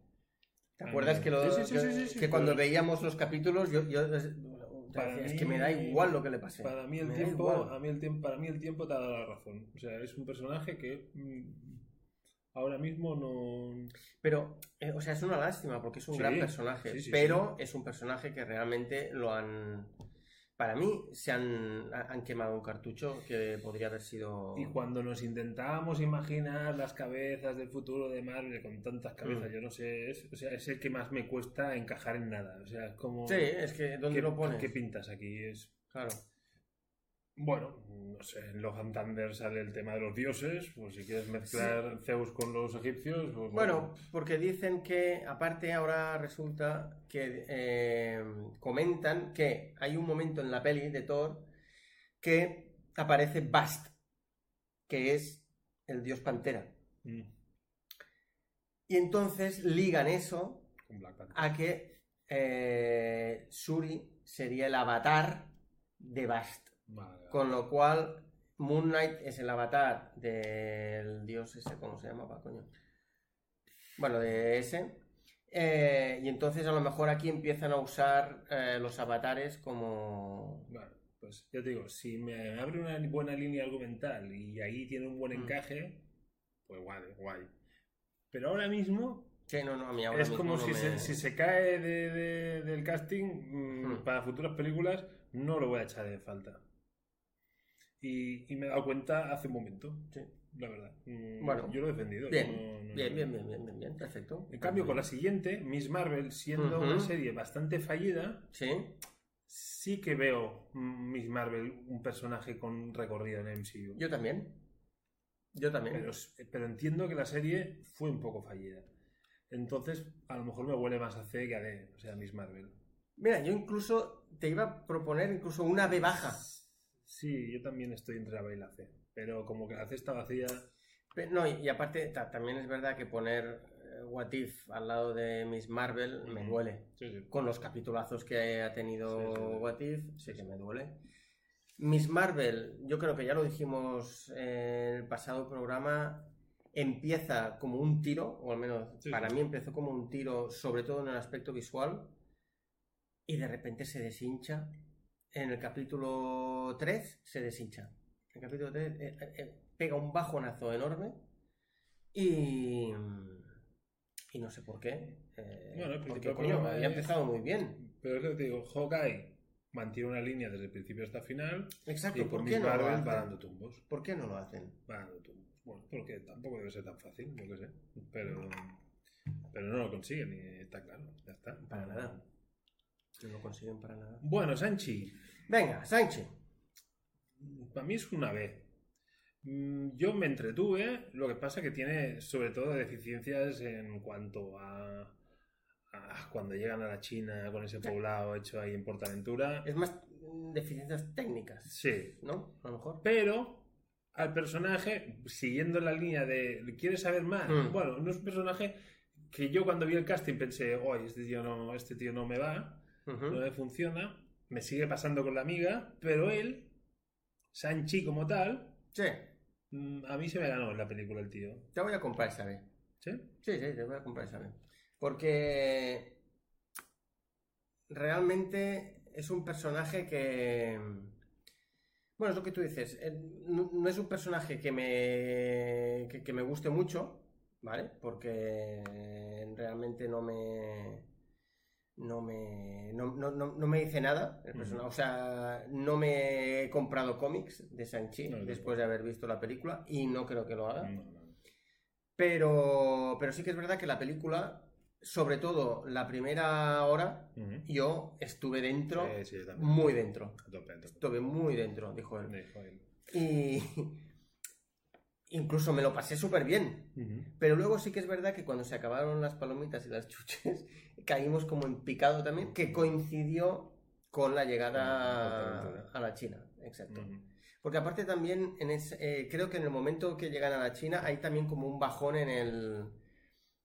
¿Te A acuerdas que, lo- Sí, sí, sí, que, sí, sí, sí, que cuando pero- veíamos los capítulos yo, yo es, Para es mí- que me da igual lo que le pase. Para mí el Me tiempo, a mí el tiempo, para mí el tiempo te ha dado la razón. O sea, es un personaje que mm, ahora mismo no. Pero, eh, o sea, es una lástima porque es un Sí, gran personaje. sí, sí, pero es un personaje que realmente lo han. Para mí, se han, ha- han quemado un cartucho que podría haber sido. Y cuando nos intentábamos imaginar las cabezas del futuro de Marvel con tantas cabezas, Mm. yo no sé, es, o sea, es el que más me cuesta encajar en nada. O sea, es como. Sí, es que ¿dónde ¿qué, lo pones? ¿Qué pintas aquí? Es. Claro. Bueno, no sé, en Love and Thunder sale el tema de los dioses, pues si quieres mezclar Zeus con los egipcios. pues Bueno, porque dicen que, aparte ahora resulta que eh, comentan que hay un momento en la peli de Thor que aparece Bast, que es el dios pantera. Mm, Y entonces ligan eso a que eh, Shuri sería el avatar de Bast. Vale, vale. Con lo cual, Moon Knight es el avatar del dios ese, ¿cómo se llamaba, coño? Bueno, de ese. Eh, y entonces a lo mejor aquí empiezan a usar eh, los avatares como... Bueno, pues ya te digo, si me abre una buena línea argumental y ahí tiene un buen Mm. encaje, pues guay, guay. Pero ahora mismo Sí, no, no, a mí ahora es mismo como no si, me- se, si se cae de- de- del casting mm, Mm. para futuras películas, no lo voy a echar de falta. Y, y me he dado cuenta hace un momento, Sí. la verdad. Mm, Bueno, yo lo he defendido. Bien, no- no- bien, bien, bien, bien, bien, bien, perfecto. En cambio, con la siguiente, Miss Marvel, siendo una serie bastante fallida, Sí, sí que veo Miss Marvel un personaje con recorrido en MCU. yo también. Yo también. Pero, pero entiendo que la serie fue un poco fallida. Entonces, a lo mejor me huele más a C que a D, o sea, Miss Marvel. Mira, yo incluso te iba a proponer incluso una B baja. Sí, yo también estoy entre la B y la C. Pero como que la C está vacía. No, y, y aparte ta- también es verdad que poner eh, What If al lado de Miss Marvel me duele. Sí, sí. Con los capitulazos que ha tenido Sí. What If, sí que me duele. Miss Marvel, yo creo que ya lo dijimos en el pasado programa, empieza como un tiro, o al menos Sí, para sí. mí empezó como un tiro, sobre todo en el aspecto visual, y de repente se deshincha. En el capítulo 3 se deshincha. En el capítulo 3 eh, eh, eh, pega un bajonazo enorme y, y no sé por qué. eh, Bueno, el porque coño, había es- empezado muy bien. Pero es lo que te digo, Hawkeye mantiene una línea desde el principio hasta el final. Exacto, Y ¿por qué no lo hacen? va dando tumbos. ¿Por qué no lo hacen? Va dando tumbos. Bueno, porque tampoco debe ser tan fácil, yo qué sé. Pero, pero no lo consiguen y está claro, ya está. Para nada. No lo consiguen para nada. Bueno, Sanchi, Venga, Sánchez. para mí es una B. Mm, Yo me entretuve, lo que pasa que tiene sobre todo deficiencias en cuanto a, a cuando llegan a la China con ese poblado hecho ahí en Portaventura. Es más mm, deficiencias técnicas, Sí, ¿no? A lo mejor. pero al personaje, siguiendo la línea de ¿quieres saber más? Mm. Bueno, no es un personaje que yo cuando vi el casting pensé, oye, este tío no, este tío no me va, No me funciona, me sigue pasando con la amiga, pero él, Sanchi como tal, Sí, mm, a mí se me ganó en la película el tío. te voy a comprar esa vez. ¿Sí? Sí, sí, te voy a comprar esa vez. Porque realmente es un personaje que... Bueno, es lo que tú dices. No, no es un personaje que me, que, que me guste mucho, ¿vale? Porque realmente no me... No me, no, no- no- me dice nada el personaje. O sea, no me he comprado cómics de Sanchi después de haber visto la película y no creo que lo haga. Pero, pero sí que es verdad que la película, sobre todo la primera hora, yo estuve dentro, Sí, sí, muy dentro. Estuve muy dentro, dijo él. Me dijo él. Y [laughs] incluso me lo pasé súper bien. Pero luego sí que es verdad que cuando se acabaron las palomitas y las chuches, caímos como en picado también, que coincidió con la llegada a la China. Exacto. Porque aparte también, en ese- eh, creo que en el momento que llegan a la China hay también como un bajón en el,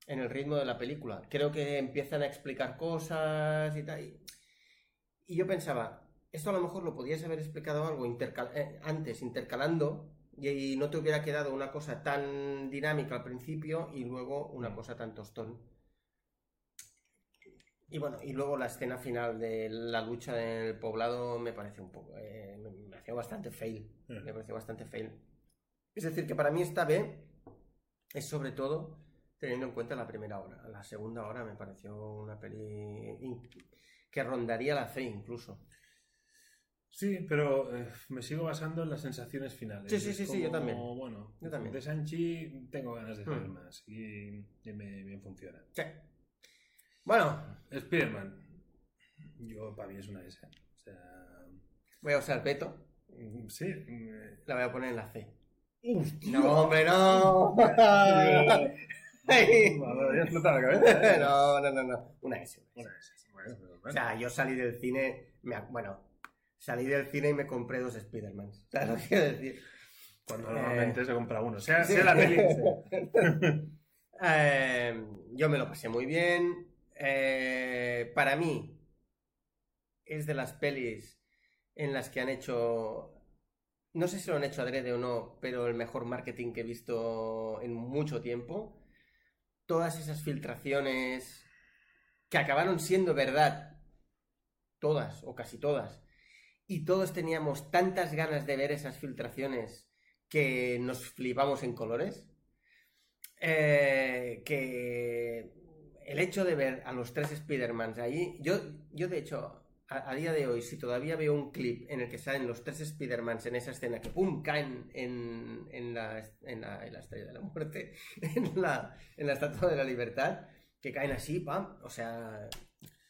en el ritmo de la película. Creo que empiezan a explicar cosas y tal. Y, y yo pensaba, esto a lo mejor lo podías haber explicado algo intercal- eh, antes, intercalando, y, y no te hubiera quedado una cosa tan dinámica al principio y luego una Mm. cosa tan tostón. Y bueno, y luego la escena final de la lucha en el poblado me parece un poco. eh, me pareció bastante fail. Mm. Me pareció bastante fail. Es decir, que para mí esta B es sobre todo teniendo en cuenta la primera hora. La segunda hora me pareció una peli que rondaría la C incluso. Sí, pero eh, me sigo basando en las sensaciones finales. Sí, sí, sí, sí, yo como, también. Bueno, Yo también. de Sanchi tengo ganas de saber Hmm. más y, y me, me funciona. Sí. Bueno, Spider-Man, yo para mí es una S. O sea, voy a usar Beto. mm, sí. mm, La voy a poner en la C. ¡Hostia! No, hombre, no. [laughs] Cabeza. [laughs] no, no, no, no. Una S. Una S, bueno, pero O sea, yo salí del cine, me bueno, salí del cine y me compré dos Spider-Man. ¿Sabes lo que quiero decir? Cuando normalmente se compra uno. Sea, Sí. sea la peli sea. [laughs] Eh, yo me lo pasé muy bien. Eh, para mí, es de las pelis en las que han hecho. No sé si lo han hecho adrede o no, pero el mejor marketing que he visto en mucho tiempo. Todas esas filtraciones que acabaron siendo verdad. Todas, o casi todas. Y todos teníamos tantas ganas de ver esas filtraciones que nos flipamos en colores. Eh, que el hecho de ver a los tres Spider-Mans ahí, yo, yo de hecho, a, a día de hoy, si todavía veo un clip en el que salen los tres Spider-Mans en esa escena que ¡pum! caen en, en, la, en, la, en la estrella de la muerte, [laughs] en la, en la estatua de la libertad, que caen así, ¡pam! O sea,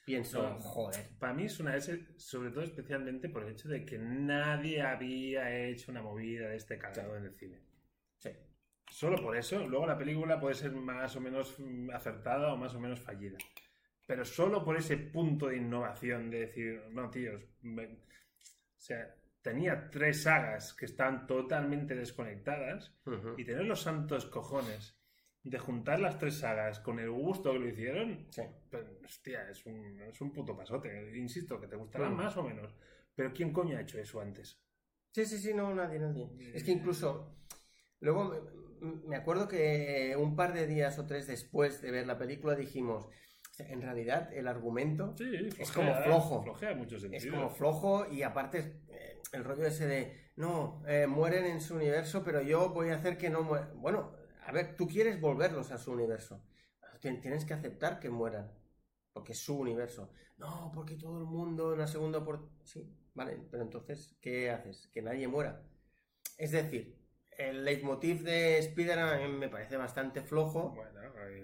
pienso, No. joder. Para mí es una S, sobre todo especialmente por el hecho de que nadie había hecho una movida de este calado en el cine. Sí. Solo por eso, luego la película puede ser más o menos mm, acertada o más o menos fallida. Pero solo por ese punto de innovación de decir, no, tíos, me- o sea, tenía tres sagas que estaban totalmente desconectadas y tener los santos cojones de juntar las tres sagas con el gusto que lo hicieron, Sí. pues, hostia, es un, es un puto pasote. Insisto, que te gustará Mm. más o menos. Pero ¿quién coño ha hecho eso antes? Sí, sí, sí, no, nadie, nadie. Es que incluso, luego me- acuerdo que un par de días o tres después de ver la película dijimos, en realidad el argumento Sí, Es como flojo. Flojea es como flojo y aparte eh, el rollo ese de, no, eh, mueren en su universo, pero yo voy a hacer que no mueran. Bueno, a ver, tú quieres volverlos a su universo. Tien- Tienes que aceptar que mueran, porque es su universo. No, porque todo el mundo en la segunda oportunidad... Sí, vale, pero entonces, ¿qué haces? Que nadie muera. Es decir, el leitmotiv de Spider-Man me parece bastante flojo. Bueno,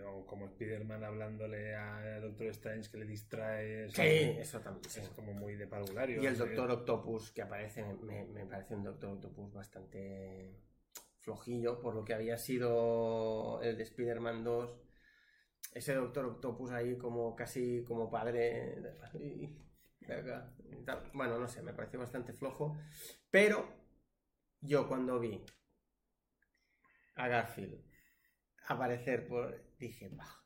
o como Spider-Man hablándole a Doctor Strange que le distrae. Sí, eso eso también. sí. Es como muy de parvulario. Y el. Doctor Octopus que aparece, me, me parece un Doctor Octopus bastante flojillo por lo que había sido el de Spider-Man 2. Ese Doctor Octopus ahí como casi como padre. [laughs] y- de acá, y tal. Bueno, no sé, me pareció bastante flojo. Pero yo cuando vi a Garfield aparecer por... dije, bah.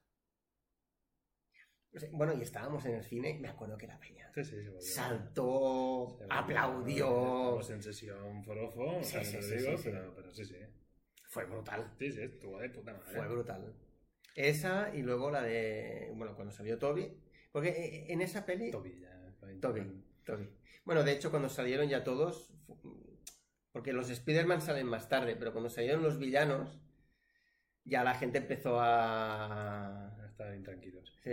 Bueno, y estábamos en el cine, me acuerdo que la peña Sí, sí, se saltó, Se aplaudió. En sesión forofo, Sí, también sí, te sí, digo, sí, sí. Pero, pero sí, sí. Fue brutal. Sí, sí, estuvo de puta madre. Fue brutal. Esa y luego la de. Bueno, cuando salió Toby. Porque eh, en esa peli. Toby, ya. Toby. Toby. Bueno, de hecho, cuando salieron ya todos. Porque los Spider-Man salen más tarde, pero cuando salieron los villanos. Ya la gente empezó a. Estaban intranquilos. Sí.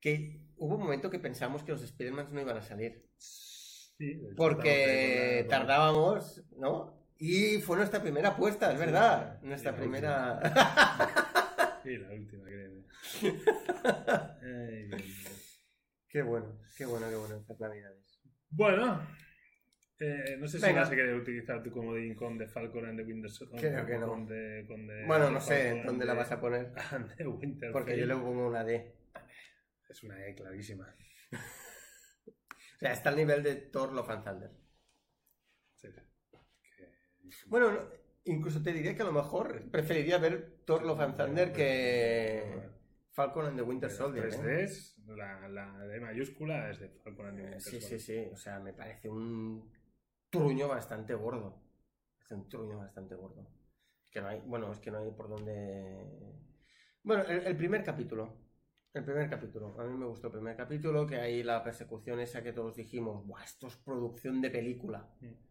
Que hubo un momento que pensamos que los Spider-Man no iban a salir. Sí, hecho, Porque tardábamos, ¿no? Y fue nuestra primera apuesta, es verdad. Nuestra primera. Sí, la última, créeme. [laughs] Ay, qué bueno, qué bueno, qué bueno estas navidades. Bueno, eh, no sé si Venga. vas a querer utilizar tu comodín con The Falcon and the Winter Soldier. Creo que no. Con the- con the- Bueno, no sé Falcon dónde la vas a poner. [laughs] and the Winter Porque yo Soldier. le pongo una D. Es una E clarísima. [laughs] O sea, está al nivel de Thor Love and Thunder. Sí, sí. Que- Bueno, no, incluso te diría que a lo mejor preferiría ver Thor Love and Thunder que. Falcon and the Winter Las Soldier. tres ¿eh? Ds, la, la D mayúscula es de Falcon and the Eh, Winter Sí, sí, Soldier. sí. O sea, me parece un truño bastante gordo. Es un truño bastante gordo. Que no hay, bueno, es que no hay por dónde. Bueno, el, primer capítulo. El primer capítulo. A mí me gustó el primer capítulo, que hay la persecución esa que todos dijimos, Buah, esto es producción de película. Mm.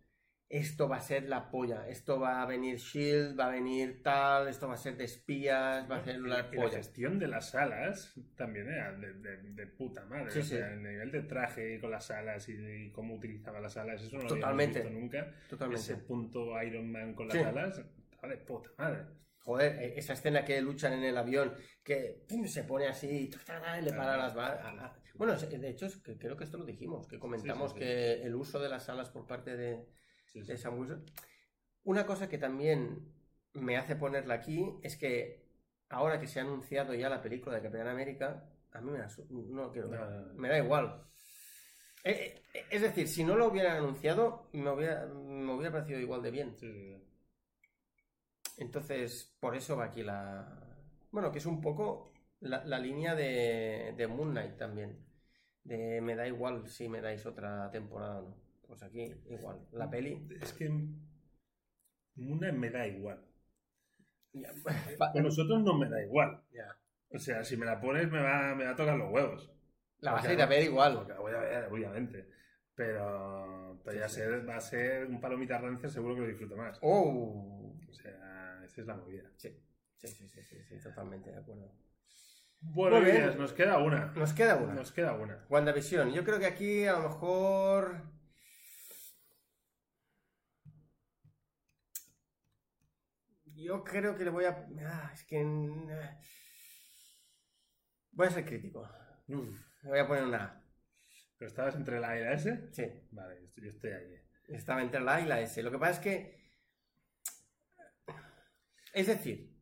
Esto va a ser la polla. Esto va a venir Shield, va a venir tal, esto va a ser de espías, va a ser la y la polla. gestión de las alas también era de, de- de puta madre. Sí, o sea, sí. el nivel de traje con las alas y, cómo utilizaba las alas, eso no lo habíamos visto nunca. Totalmente. Ese punto Iron Man con las Sí. alas, estaba de puta madre. Joder, eh, esa escena que luchan en el avión, que pum, se pone así y le para las balas. Bueno, de hecho, creo que esto lo dijimos, que comentamos que el uso de las alas por parte de, Sí, sí. de Sam Wilson. Una cosa que también me hace ponerla aquí es que ahora que se ha anunciado ya la película de Capitán América, a mí me da, su- no quiero ver, No, no, no. me da igual. Eh, eh, es decir, si no lo hubieran anunciado, me hubiera, me hubiera parecido igual de bien. Entonces, por eso va aquí la. Bueno, que es un poco la, la línea de, de Moon Knight también. De me da igual si me dais otra temporada o no. Pues aquí, igual. La peli. Es que una me da igual. Ya, [laughs] Con nosotros no me da igual. O sea, si me la pones me va, me va a tocar los huevos. La vas a ir a ver igual. La voy a ver, obviamente. Pero, pero Sí, ya sí. ser- va a ser un palomita rancia, seguro que lo disfruto más. ¡Oh! O sea, esa es la movida. Sí, sí, sí, sí, sí, sí, totalmente de acuerdo. Bueno, bien. Nos queda una. Nos queda una. Nos queda una. WandaVision. Yo creo que aquí a lo mejor. Yo creo que le voy a. Ah, es que. ah. Voy a ser crítico. Uf. Le voy a poner una A. ¿Pero estabas entre la A y la S? Sí. Vale, yo estoy, yo estoy ahí. Estaba entre la A y la S. Lo que pasa es que. Es decir.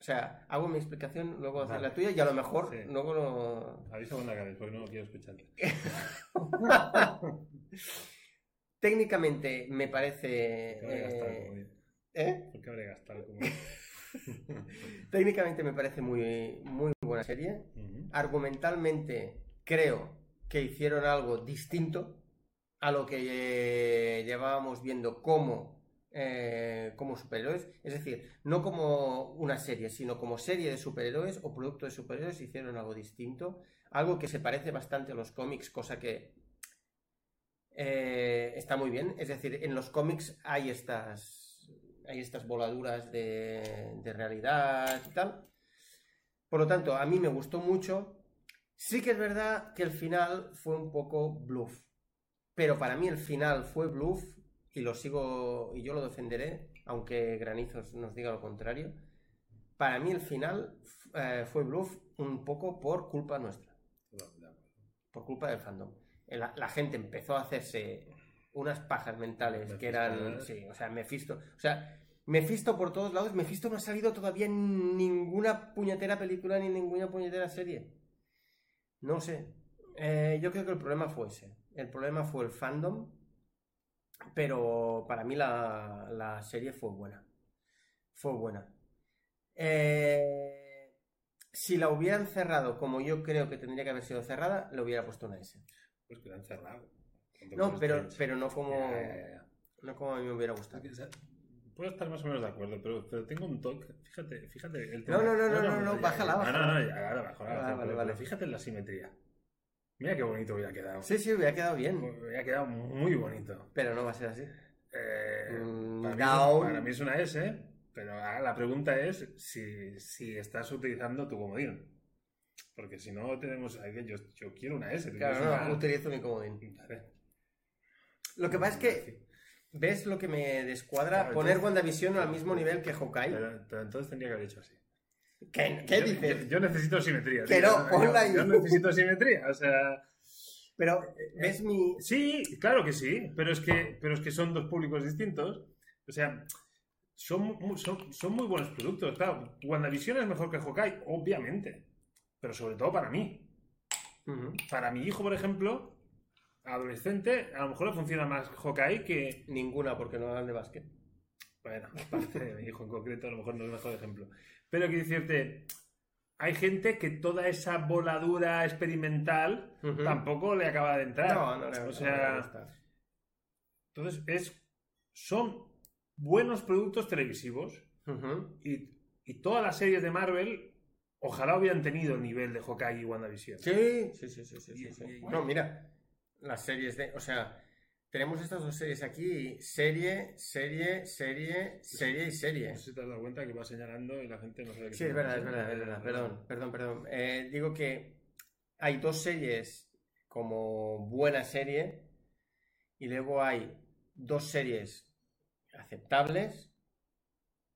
O sea, hago mi explicación, luego hacer Vale. la tuya y a lo mejor Sí. luego lo. Avisa cuando acabes, porque no lo quiero escuchar. [laughs] Técnicamente me parece. ¿Por qué habré gastado eh? ¿Eh? ¿Por qué habré gastado como [laughs] [laughs] Técnicamente me parece muy, muy buena serie. Argumentalmente creo que hicieron algo distinto a lo que eh, llevábamos viendo como, eh, como superhéroes. Es decir, no como una serie, sino como serie de superhéroes o producto de superhéroes hicieron algo distinto. Algo que se parece bastante a los cómics, cosa que eh, está muy bien. Es decir, en los cómics hay estas, hay estas voladuras de, de realidad y tal. Por lo tanto, a mí me gustó mucho. Sí que es verdad que el final fue un poco bluff. Pero para mí el final fue bluff y lo sigo y yo lo defenderé, aunque Granizos nos diga lo contrario. Para mí el final eh, fue bluff un poco por culpa nuestra por culpa del fandom. La, la gente empezó a hacerse unas pajas mentales que eran. Mephisto, Sí, o sea, Mephisto. O sea, Mephisto por todos lados. Mephisto no ha salido todavía en ninguna puñetera película ni ninguna puñetera serie. No sé. Eh, yo creo que el problema fue ese. El problema fue el fandom. Pero para mí la, la serie fue buena. Fue buena. Eh, si la hubieran cerrado como yo creo que tendría que haber sido cerrada, le hubiera puesto una S. Pues que la han cerrado. No, pero, pero no como, no como a mí me hubiera gustado. Puedo estar más o menos de acuerdo, pero, pero tengo un toque. Fíjate, fíjate. El No, no, no, no, no, no, bájala, bájala. No, no, no, ya, ahora bajo, ahora Ah, bajo, vale, pero- vale. pero Fíjate en la simetría. Mira qué bonito hubiera quedado. Sí, sí, hubiera quedado bien, Hubiera quedado muy bonito. pero no va a ser así. Eh, Mm, para, mí, para mí es una S, pero ahora la pregunta es si, si estás utilizando tu comodín. Porque si no tenemos. Yo, yo quiero una S. Claro, no, una utilizo mi comodín. Vale. Lo que pasa es que, ¿ves lo que me descuadra? Claro, Poner entonces- WandaVision al mismo nivel que Hawkeye. Pero, pero entonces tendría que haber hecho así. ¿Qué, qué Yo- dices? Yo, yo necesito simetría. Tío. ponla yo, necesito simetría. O sea. Pero, ¿ves mi...? Sí, claro que sí. Pero es que, pero es que son dos públicos distintos. O sea, son, son, son muy buenos productos. Claro, WandaVision es mejor que Hawkeye, obviamente. Pero sobre todo para mí. Para mi hijo, por ejemplo, adolescente, a lo mejor le funciona más Hawkeye que. Ninguna, porque no hablan de básquet. Bueno, aparte [laughs] de mi hijo en concreto, a lo mejor no es el mejor ejemplo. Pero quiero decirte, hay gente que toda esa voladura experimental tampoco le acaba de entrar. No, no le o no sea, entonces es, son buenos productos televisivos y, y todas las series de Marvel ojalá hubieran tenido el nivel de Hawkeye y WandaVision. Sí, sí, sí, sí, sí, sí, sí. No, mira, las series de, o sea, tenemos estas dos series aquí, serie, serie, serie, serie y serie. No sé si te has dado cuenta que va señalando y la gente no sabe qué Sí, es verdad, es verdad, es verdad, perdón, perdón, perdón. Eh, digo que hay dos series como buena serie y luego hay dos series aceptables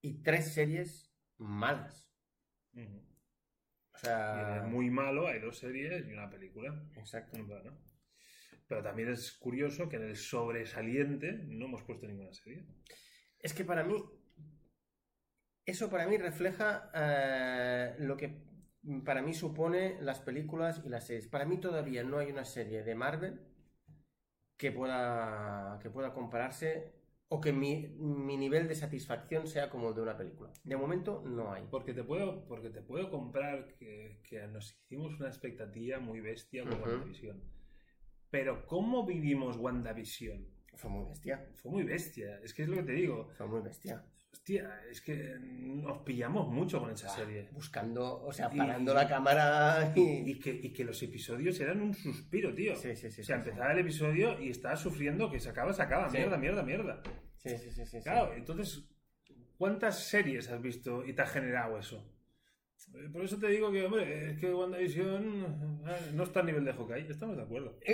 y tres series malas. O sea, muy malo hay dos series y una película. exacto. Bueno. Pero también es curioso que en el sobresaliente no hemos puesto ninguna serie. Es que para mí, eso para mí refleja eh, lo que para mí supone las películas y las series. Para mí todavía no hay una serie de Marvel que pueda, que pueda compararse o que mi, mi nivel de satisfacción sea como el de una película. De momento no hay. Porque te puedo, porque te puedo comprar que, que nos hicimos una expectativa muy bestia con Ujú. WandaVision. Pero ¿cómo vivimos WandaVision? Fue muy bestia. Fue muy bestia. Es que es lo que te digo. Fue muy bestia. Hostia, es que nos pillamos mucho con esa serie. Buscando, o sea, Y- parando la cámara y... Y que, y que los episodios eran un suspiro, tío. Sí, sí, sí. o sea, sí, empezaba el episodio y estaba sufriendo que se acaba, se acaba. Sí. Mierda, mierda, mierda. Sí, sí, sí, sí, sí. Claro, entonces, ¿cuántas series has visto y te ha generado eso? Por eso te digo que, hombre, es que WandaVision eh, no está a nivel de Hawkeye. Estamos de acuerdo. [laughs]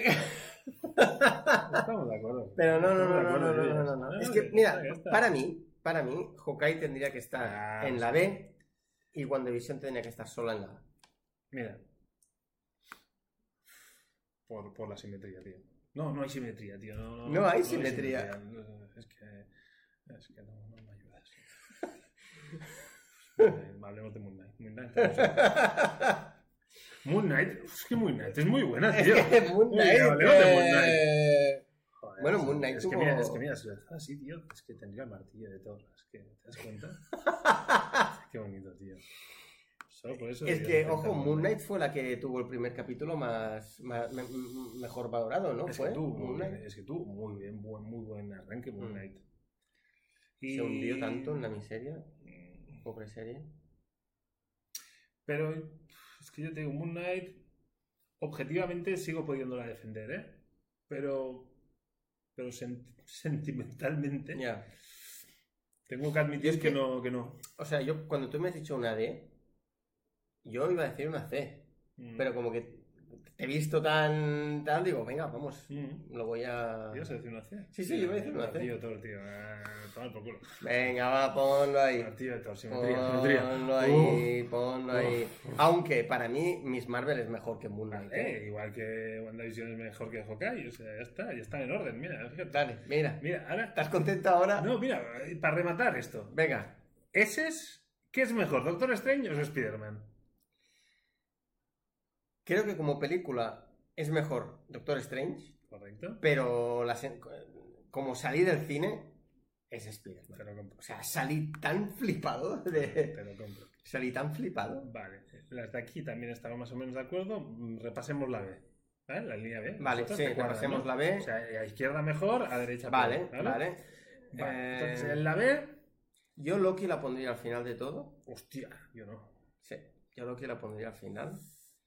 Estamos de acuerdo. Pero no, no, no, no, no, no, no, Es que, mira, para mí, para mí, Hawkeye tendría que estar Ah, en la B y WandaVision tendría que estar sola en la A. Mira. Por, por la simetría, tío. No, no hay simetría, tío. No, no, No hay simetría. Es que. Es que no, no. Eh, Hablemos de Moon Knight. Moon Knight, [laughs] Moon Knight, es que Moon Knight es muy buena, Es tío. que Moon Uy, Knight, hablemos de Moon Knight. eh, Joder, Bueno, es- Moon Knight es que, mira, es que mira, si lo así, tío, es que tendría el martillo de Thor. Es que, ¿te das cuenta? [laughs] Qué bonito, tío. Solo por eso. Es que, ojo, Moon Knight fue la que tuvo el primer capítulo más, más- me- m- mejor valorado, ¿no? Es ¿Fue? que tú, Moon Knight. es que tú, muy bien, buen, muy buen arranque, Moon Mm. Knight. Se hundió tanto en la miseria, pobre serie. Pero es que yo te digo, Moon Knight, objetivamente sigo pudiéndola defender, ¿eh? Pero, pero sen- [laughs] sentimentalmente Ya. tengo que admitir Es que, que- no, que no. O sea, yo cuando tú me has dicho una D, yo iba a decir una C. Mm. Pero como que te he visto tan tal, digo, venga, vamos, Mm. lo voy a... ¿Ibas a decir una C? Sí, sí, yo iba a decir una C. Tío, todo, tío. Tomar por culo. Venga, va, ponlo ahí. Ah, tío, todo, simetría, simetría. Ponlo ahí, ponlo Uf. ahí. Aunque para mí Miss Marvel es mejor que Moon Knight. Vale, ¿eh? igual que WandaVision es mejor que Hawkeye, o sea, ya está, ya está en orden, mira, fíjate. Dale, mira. Mira, ahora... ¿Estás contento ahora? No, mira, para rematar esto. Venga. ¿Ese es... ¿Qué es mejor, Doctor Strange o Spider-Man? Creo que como película es mejor Doctor Strange, ¿Correcto? pero la como salí del cine es Spider-Man. Te lo compro. O sea, salí tan flipado de... Te lo compro. Salí tan flipado. Vale, las de aquí también estamos más o menos de acuerdo. Mm, Repasemos la B. ¿Vale? La línea B. Vale, sí, repasemos ¿no? la B. O sea, a izquierda mejor, a derecha Vale, peor, vale. Vale, Eh, Entonces, en la B... Yo Loki la pondría al final de todo. Hostia, yo no. Sí, yo Loki la pondría al final.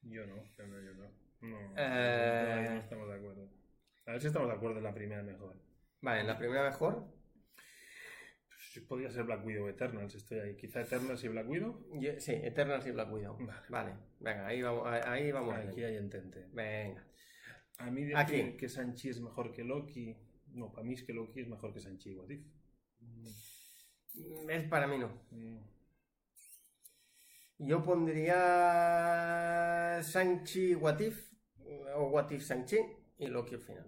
Yo no, yo no, yo no. No, Eh. no, no estamos de acuerdo. A ver si estamos de acuerdo en la primera mejor. Vale, en la primera mejor. Pues Podría ser Black Widow Eternals, estoy ahí. Quizá Eternals y Black Widow. Yo- sí, Eternals y Black Widow. Vale. Vale, venga, ahí vamos. Ahí vamos Aquí hay entente. Venga. A mí decir Aquí. que Sanchi es mejor que Loki. No, para mí es que Loki es mejor que Sanchi y What If. Es para mí no. Mm, Yo pondría Sanchi Watif o Watif Sanchi y Loki al final.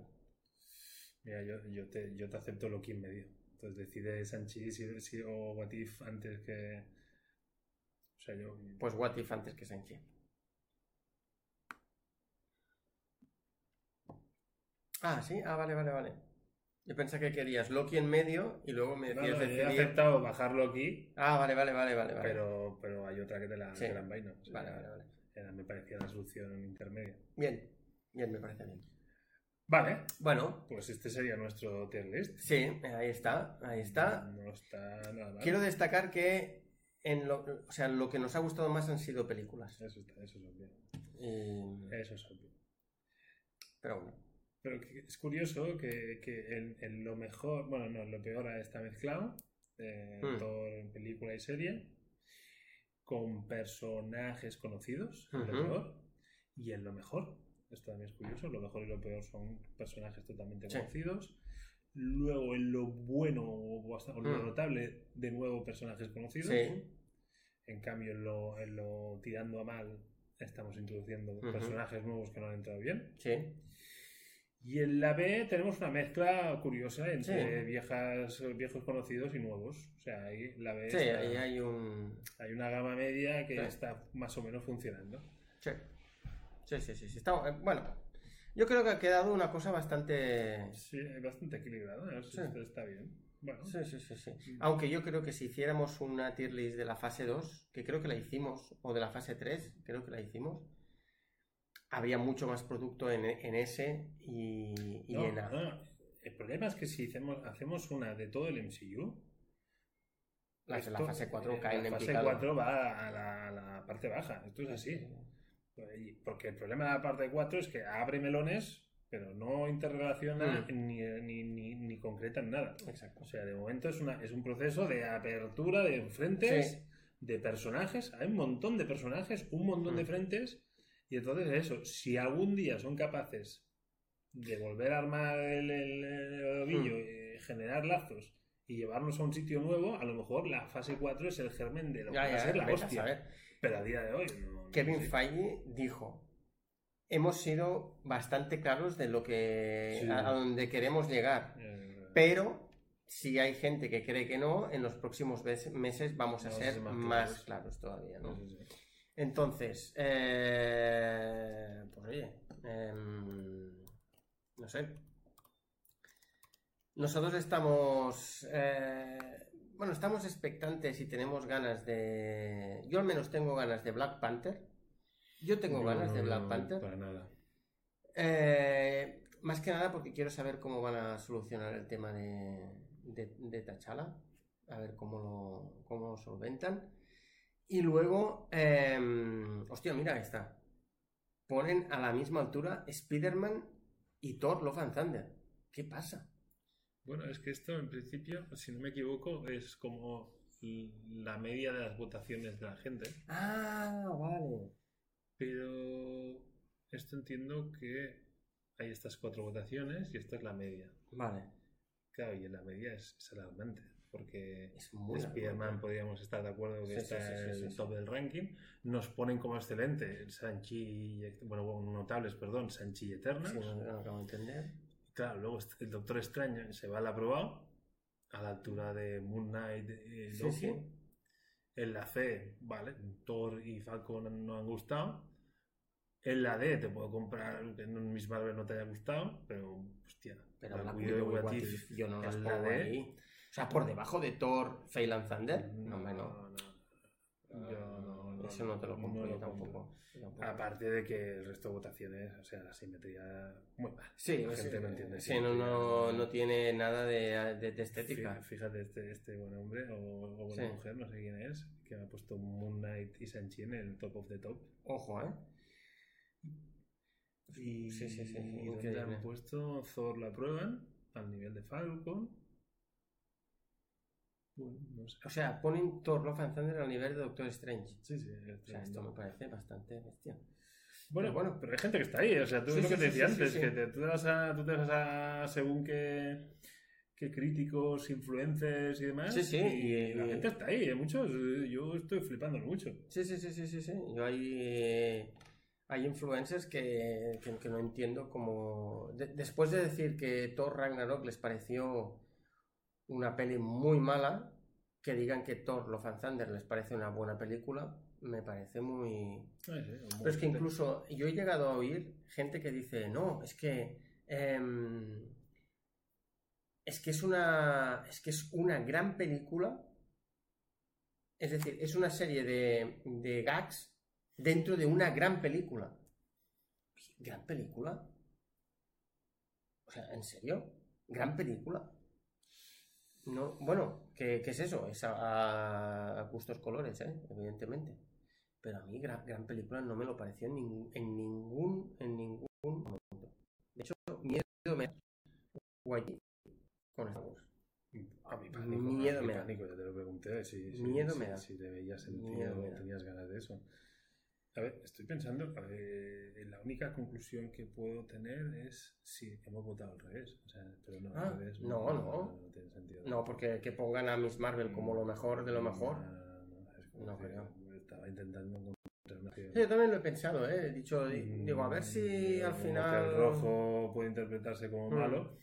Mira, yo, yo, te, yo te acepto Loki en medio. Entonces decide Sanchi si, si- o What If antes que. O sea, yo. Pues Watif antes que Sanchi. Ah, sí, ah, vale, vale, vale. Yo pensé que querías Loki en medio y luego me No, decías no, yo he decidir- aceptado bajarlo aquí, Ah, vale, vale, vale, vale. vale. pero, pero hay otra que te la, Sí. te la envaino. O sea, Vale, vale, vale. era- me parecía la solución intermedia. Bien, bien, me parece bien. Vale, Bueno, pues este sería nuestro tier list. sí, ahí está, ahí está. No está nada mal. Quiero destacar que en lo, o sea, lo que nos ha gustado más han sido películas. Eso, está, eso es obvio. Y- Eso es obvio. pero bueno. Pero es curioso que, que en, en lo mejor, bueno, no, en lo peor está mezclado, eh, Hmm. todo en película y serie, con personajes conocidos, en lo peor, y en lo mejor, esto también es curioso, lo mejor y lo peor son personajes totalmente Sí. conocidos. Luego, en lo bueno o hasta- o lo Hmm. notable, de nuevo personajes conocidos. Sí, En cambio, en lo, en lo tirando a mal, estamos introduciendo personajes nuevos que no han entrado bien. sí. Y en la B tenemos una mezcla curiosa entre Sí. viejas, viejos conocidos y nuevos. O sea, ahí la B Sí, está- ahí hay un. hay una gama media que Sí. está más o menos funcionando. Sí. Sí, sí, sí. sí. Está- eh, bueno, yo creo que ha quedado una cosa bastante. Sí, bastante equilibrado. ¿no? Sí. Está bien. Bueno, Sí, sí, sí, sí. Aunque yo creo que si hiciéramos una tier list de la fase 2, que creo que la hicimos, o de la fase 3, creo que la hicimos, habría mucho más producto en, en S y, y no, en A. no, el problema es que si hacemos, hacemos una de todo el MCU, Las de la fase 4 eh, caen la fase picado. 4 va a la, a la parte baja. Esto es así. Porque el problema de la parte 4 es que abre melones, pero no interrelaciona Mm. ni, ni, ni, ni concreta en nada. Exacto. O sea, de momento es, una, es un proceso de apertura de frentes, Sí. de personajes. Hay un montón de personajes, un montón de Mm. frentes. Y entonces eso, si algún día son capaces de volver a armar el, el, el ovillo, Mm. y generar lazos y llevarnos a un sitio nuevo, a lo mejor la fase 4 es el germen de lo que va a ser la a hostia. Pero a día de hoy no. no Kevin. Feige dijo, hemos sido bastante claros de lo que Sí. a, donde queremos llegar, Eh, pero si hay gente que cree que no, en los próximos meses vamos a ser más más, claros. todavía, ¿no? sí, sí, sí. Entonces, eh, pues oye, em, no sé. Nosotros estamos, eh, bueno, estamos expectantes y tenemos ganas de, yo al menos tengo ganas de Black Panther. Yo tengo No, ganas de Black no, Panther. Para nada. Eh, más que nada porque quiero saber cómo van a solucionar el tema de, de, de T'Challa, a ver cómo lo, cómo lo solventan. Y luego, eh, hostia, mira, está. Ponen a la misma altura Spider-Man y Thor Love and Thunder. ¿Qué pasa? Bueno, es que esto en principio, si no me equivoco, es como la media de las votaciones de la gente. Ah, vale. Pero esto entiendo que hay estas cuatro votaciones y esta es la media. Vale. Claro, y en la media es, es alarmante, porque Spider-Man podríamos estar de acuerdo que Sí, está sí, sí, en el top del ranking. Nos ponen como excelente el Sanchi, bueno, bueno, notables, perdón, Sanchi. Sí, no, acabo de entender. Claro, luego el Doctor Extraño se va al aprobado, a la altura de Moon Knight y Sí, Loki. En la C, vale, Thor y Falcon no han gustado. En la D te puedo comprar que en Miss Marvel no te haya gustado, pero hostia. Pero Black Widow y What If yo no las en la pongo D, ahí. O sea, por debajo de Thor, Fail and Thunder. No, No, no. no, no. Yo no, no, Eso no te lo compro no yo tampoco. Aparte de que el resto de votaciones, o sea, la simetría muy mal. Sí, la sí, gente no entiende. sí, no, no, no tiene nada de, de- de estética. Fí- Fíjate este, este buen hombre o, o buena Sí. mujer, no sé quién es, que ha puesto Moon Knight y Sanchi en el top of the top. Ojo, ¿eh? Y, Sí, sí, sí, y donde increíble. han puesto Thor la prueban al nivel de Falcon. Bueno, no sé. O sea, ponen Thor Love and Thunder al nivel de Doctor Strange. Sí, sí, O sea, esto me parece bastante bestia. Bueno, Pero bueno, pero hay gente que está ahí, o sea, tú Sí, es lo sí, que te decía sí, antes, que te, tú, te vas a, tú te vas a según qué, qué críticos, influencers y demás, Sí, sí, y, y- la gente está ahí, hay muchos, eh, yo estoy flipándolo mucho. Sí, sí, sí, sí, sí, sí. Yo hay, eh, hay influencers que, que, que no entiendo como... de- después de decir que Thor Ragnarok les pareció una peli muy mala, que digan que Thor Love and Thunder les parece una buena película, me parece muy... Sí, Pero es que incluso yo he llegado a oír gente que dice, no, es que em, es que es una. Es que es una gran película. Es decir, es una serie de, de gags dentro de una gran película. ¿Gran película? O sea, ¿en serio? ¿Gran película? No, bueno, ¿qué, qué es eso? Es a, a gustos colores, ¿eh? evidentemente. Pero a mí gran, gran película no me lo pareció en, nin- en ningún en ningún momento. De hecho, miedo me da Guay con Star Wars. A mi pánico, Miedo a mi me da. pánico, ya te lo pregunté. Si, si- Miedo si- me da. Si te veías sentido Miedo da. tenías ganas de eso. A ver, estoy pensando, eh, la única conclusión que puedo tener es si hemos votado al revés. O sea, pero no, Ah, al revés. no, no. No tiene sentido. No, porque que pongan a Miss Marvel como lo mejor de lo mejor. No, no, No creo. Estaba intentando encontrar una Sí, yo también lo he pensado, ¿eh? He dicho, di- digo, a ver si Mm, al final... el rojo puede interpretarse como Mm. malo,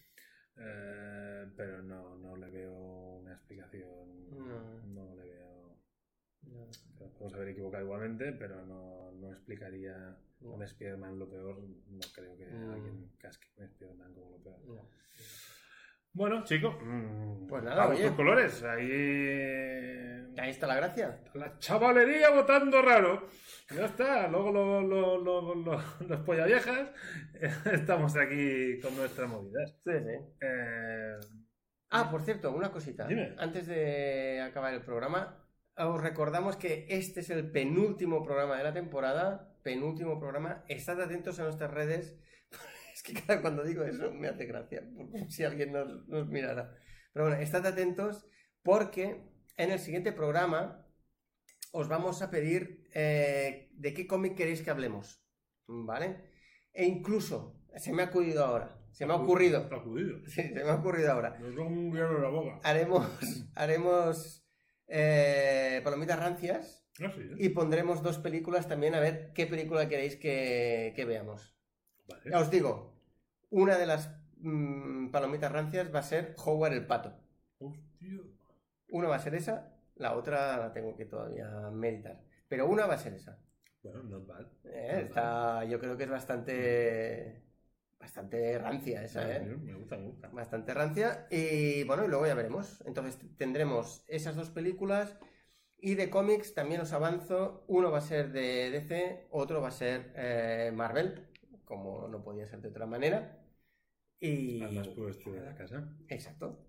eh, pero no, no le veo una explicación. No. No le veo. No. Nos podemos haber equivocado igualmente, pero no, no explicaría No. un Spider-Man lo peor. No creo que Mm. alguien casque un Spider-Man como lo peor. No. Bueno, chicos, mm, Pues nada, a oye. colores. Ahí. Ahí está la gracia. La chavalería votando raro. Ya está, luego lo- lo- lo- lo- los polla viejas [laughs] estamos aquí con nuestras movidas. Sí, sí. Eh, Ah, por cierto, una cosita. Dime. Antes de acabar el programa, os recordamos que este es el penúltimo programa de la temporada. Penúltimo programa. Estad atentos a nuestras redes. [laughs] Es que cada cuando digo eso me hace gracia, [laughs] si alguien nos, nos mirara. Pero bueno, estad atentos porque en el siguiente programa os vamos a pedir eh, de qué cómic queréis que hablemos. ¿Vale? E incluso, se me ha acudido ahora. Se me ha ocurrido. Acudido. Sí, se me ha ocurrido ahora Nos hielo en la boca. haremos, [laughs] haremos eh, palomitas rancias No sé, ¿eh? y pondremos dos películas también a ver qué película queréis que, que veamos. Vale. Ya os digo, una de las mm, palomitas rancias va a ser Howard el Pato. Hostia. Una va a ser esa, la otra la tengo que todavía meditar. Pero una va a ser esa. Bueno, not bad. Eh, está, yo creo que es bastante, bastante rancia esa, ¿eh? Me gusta, me gusta. bastante rancia. Y bueno, y luego ya veremos. Entonces tendremos esas dos películas. Y de cómics también os avanzo. Uno va a ser de DC, otro va a ser eh, Marvel, como no podía ser de otra manera. Y. Además, puro estilo de la casa. Exacto.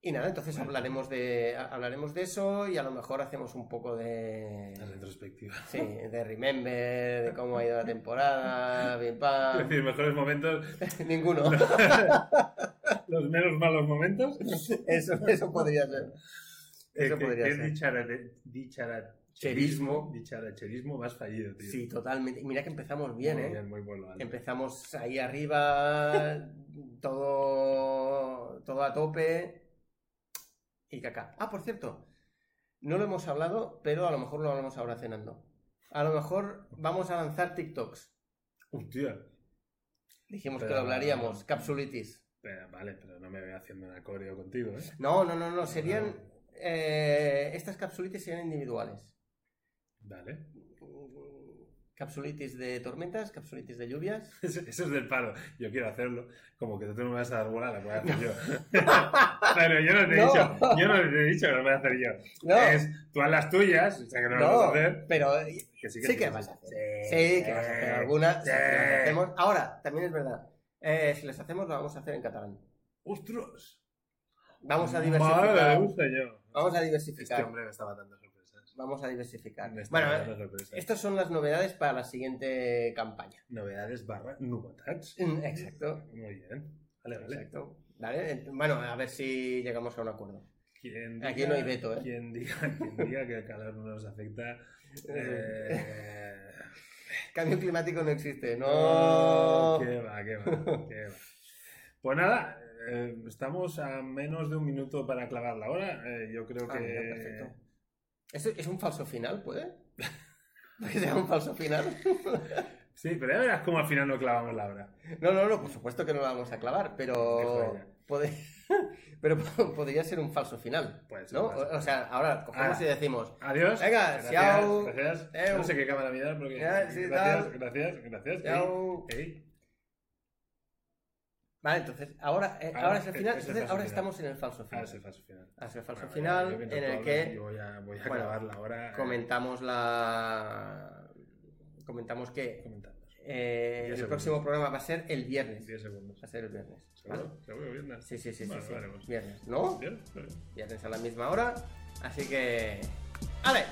Y nada, entonces hablaremos de, ha- hablaremos de eso y a lo mejor hacemos un poco de. La retrospectiva. Sí, de Remember, de cómo ha ido la temporada, [laughs] bien Es pam. decir, mejores momentos, [laughs] Ninguno. [laughs] los menos malos momentos. Eso, eso podría ser. Eso Eh, podría que ser. dichara- dicharacherismo, dicharacherismo más fallido, tío. Sí, totalmente. Y mira que empezamos bien, muy ¿eh? bien, muy bueno. Empezamos ahí arriba, todo, todo a tope. Y caca. Ah, por cierto, no lo hemos hablado, pero a lo mejor lo hablamos ahora cenando. A lo mejor vamos a lanzar TikToks. Hostia. Dijimos que lo hablaríamos, capsulitis. Pero, vale, pero no me voy haciendo un acordeo contigo, ¿eh? No, no, no, no, serían... eh, estas capsulitis serían individuales. Vale. Capsulitis de tormentas, capsulitis de lluvias. [laughs] Eso, eso es del palo. Yo quiero hacerlo. Como que tú no me vas a dar bola, la voy a hacer yo. [laughs] Pero yo no te he No. dicho, yo no te he dicho que lo voy a hacer yo. No. Es, tú haz las tuyas, o sea que no, lo vas a hacer. pero Que sí sí que sí, vas sí. a hacer. Sí, Sí, que vas a hacer algunas. sí, que hacemos. Ahora, también es verdad. eh, si las hacemos, lo vamos a hacer en catalán. ¡Ostras! Vamos a diversificar. un señor. Vamos a Este diversificar. hombre me estaba dando sorpresas. Vamos a diversificar. Bueno, eh, estas son las novedades para la siguiente campaña. Novedades barra novetats. Mm, Exacto. Muy bien. Vale, vale. Exacto. Vale, ent- Bueno, a ver si llegamos a un acuerdo. Quien Aquí no hay veto, ¿eh? Quien diga, quien diga que el calor no nos afecta. [laughs] eh, Cambio climático no existe. No. qué va, qué va, qué va. Pues nada, eh, estamos a menos de un minuto para clavar la hora. Eh, yo creo Ah, que. mira, ¿Esto es un falso final, puede? [laughs] ¿Que sea un falso final? [laughs] Sí, pero ya verás cómo al final no clavamos la hora. No, no, no, por supuesto que no la vamos a clavar, pero. Puede... [laughs] pero podría ser un falso final. Puede ser, ¿no? O sea, ahora cogemos Ahora. y decimos. Adiós. Venga, gracias, chao. Gracias. Eu. No sé qué cámara mirar porque. Ya, sí, gracias, tal. gracias, gracias. Chao. Ey, ey. Vale, entonces, ahora, eh, Ahora, ahora es el final. el entonces, ahora final. estamos en el falso Ah, final. es el falso final. Ahora es el falso Bueno, final ya en el que Yo voy a, voy a bueno, ahora. eh, comentamos la. Comentamos que eh, el próximo programa va a ser el viernes. 10 segundos. Va a ser el viernes. ¿vale? ¿Seguro? ¿Seguro? ¿Viernes? Sí, sí, sí, sí, Vale, sí. vale. Viernes, ¿no? Vale. Viernes a la misma hora. Así que. ¡Ale!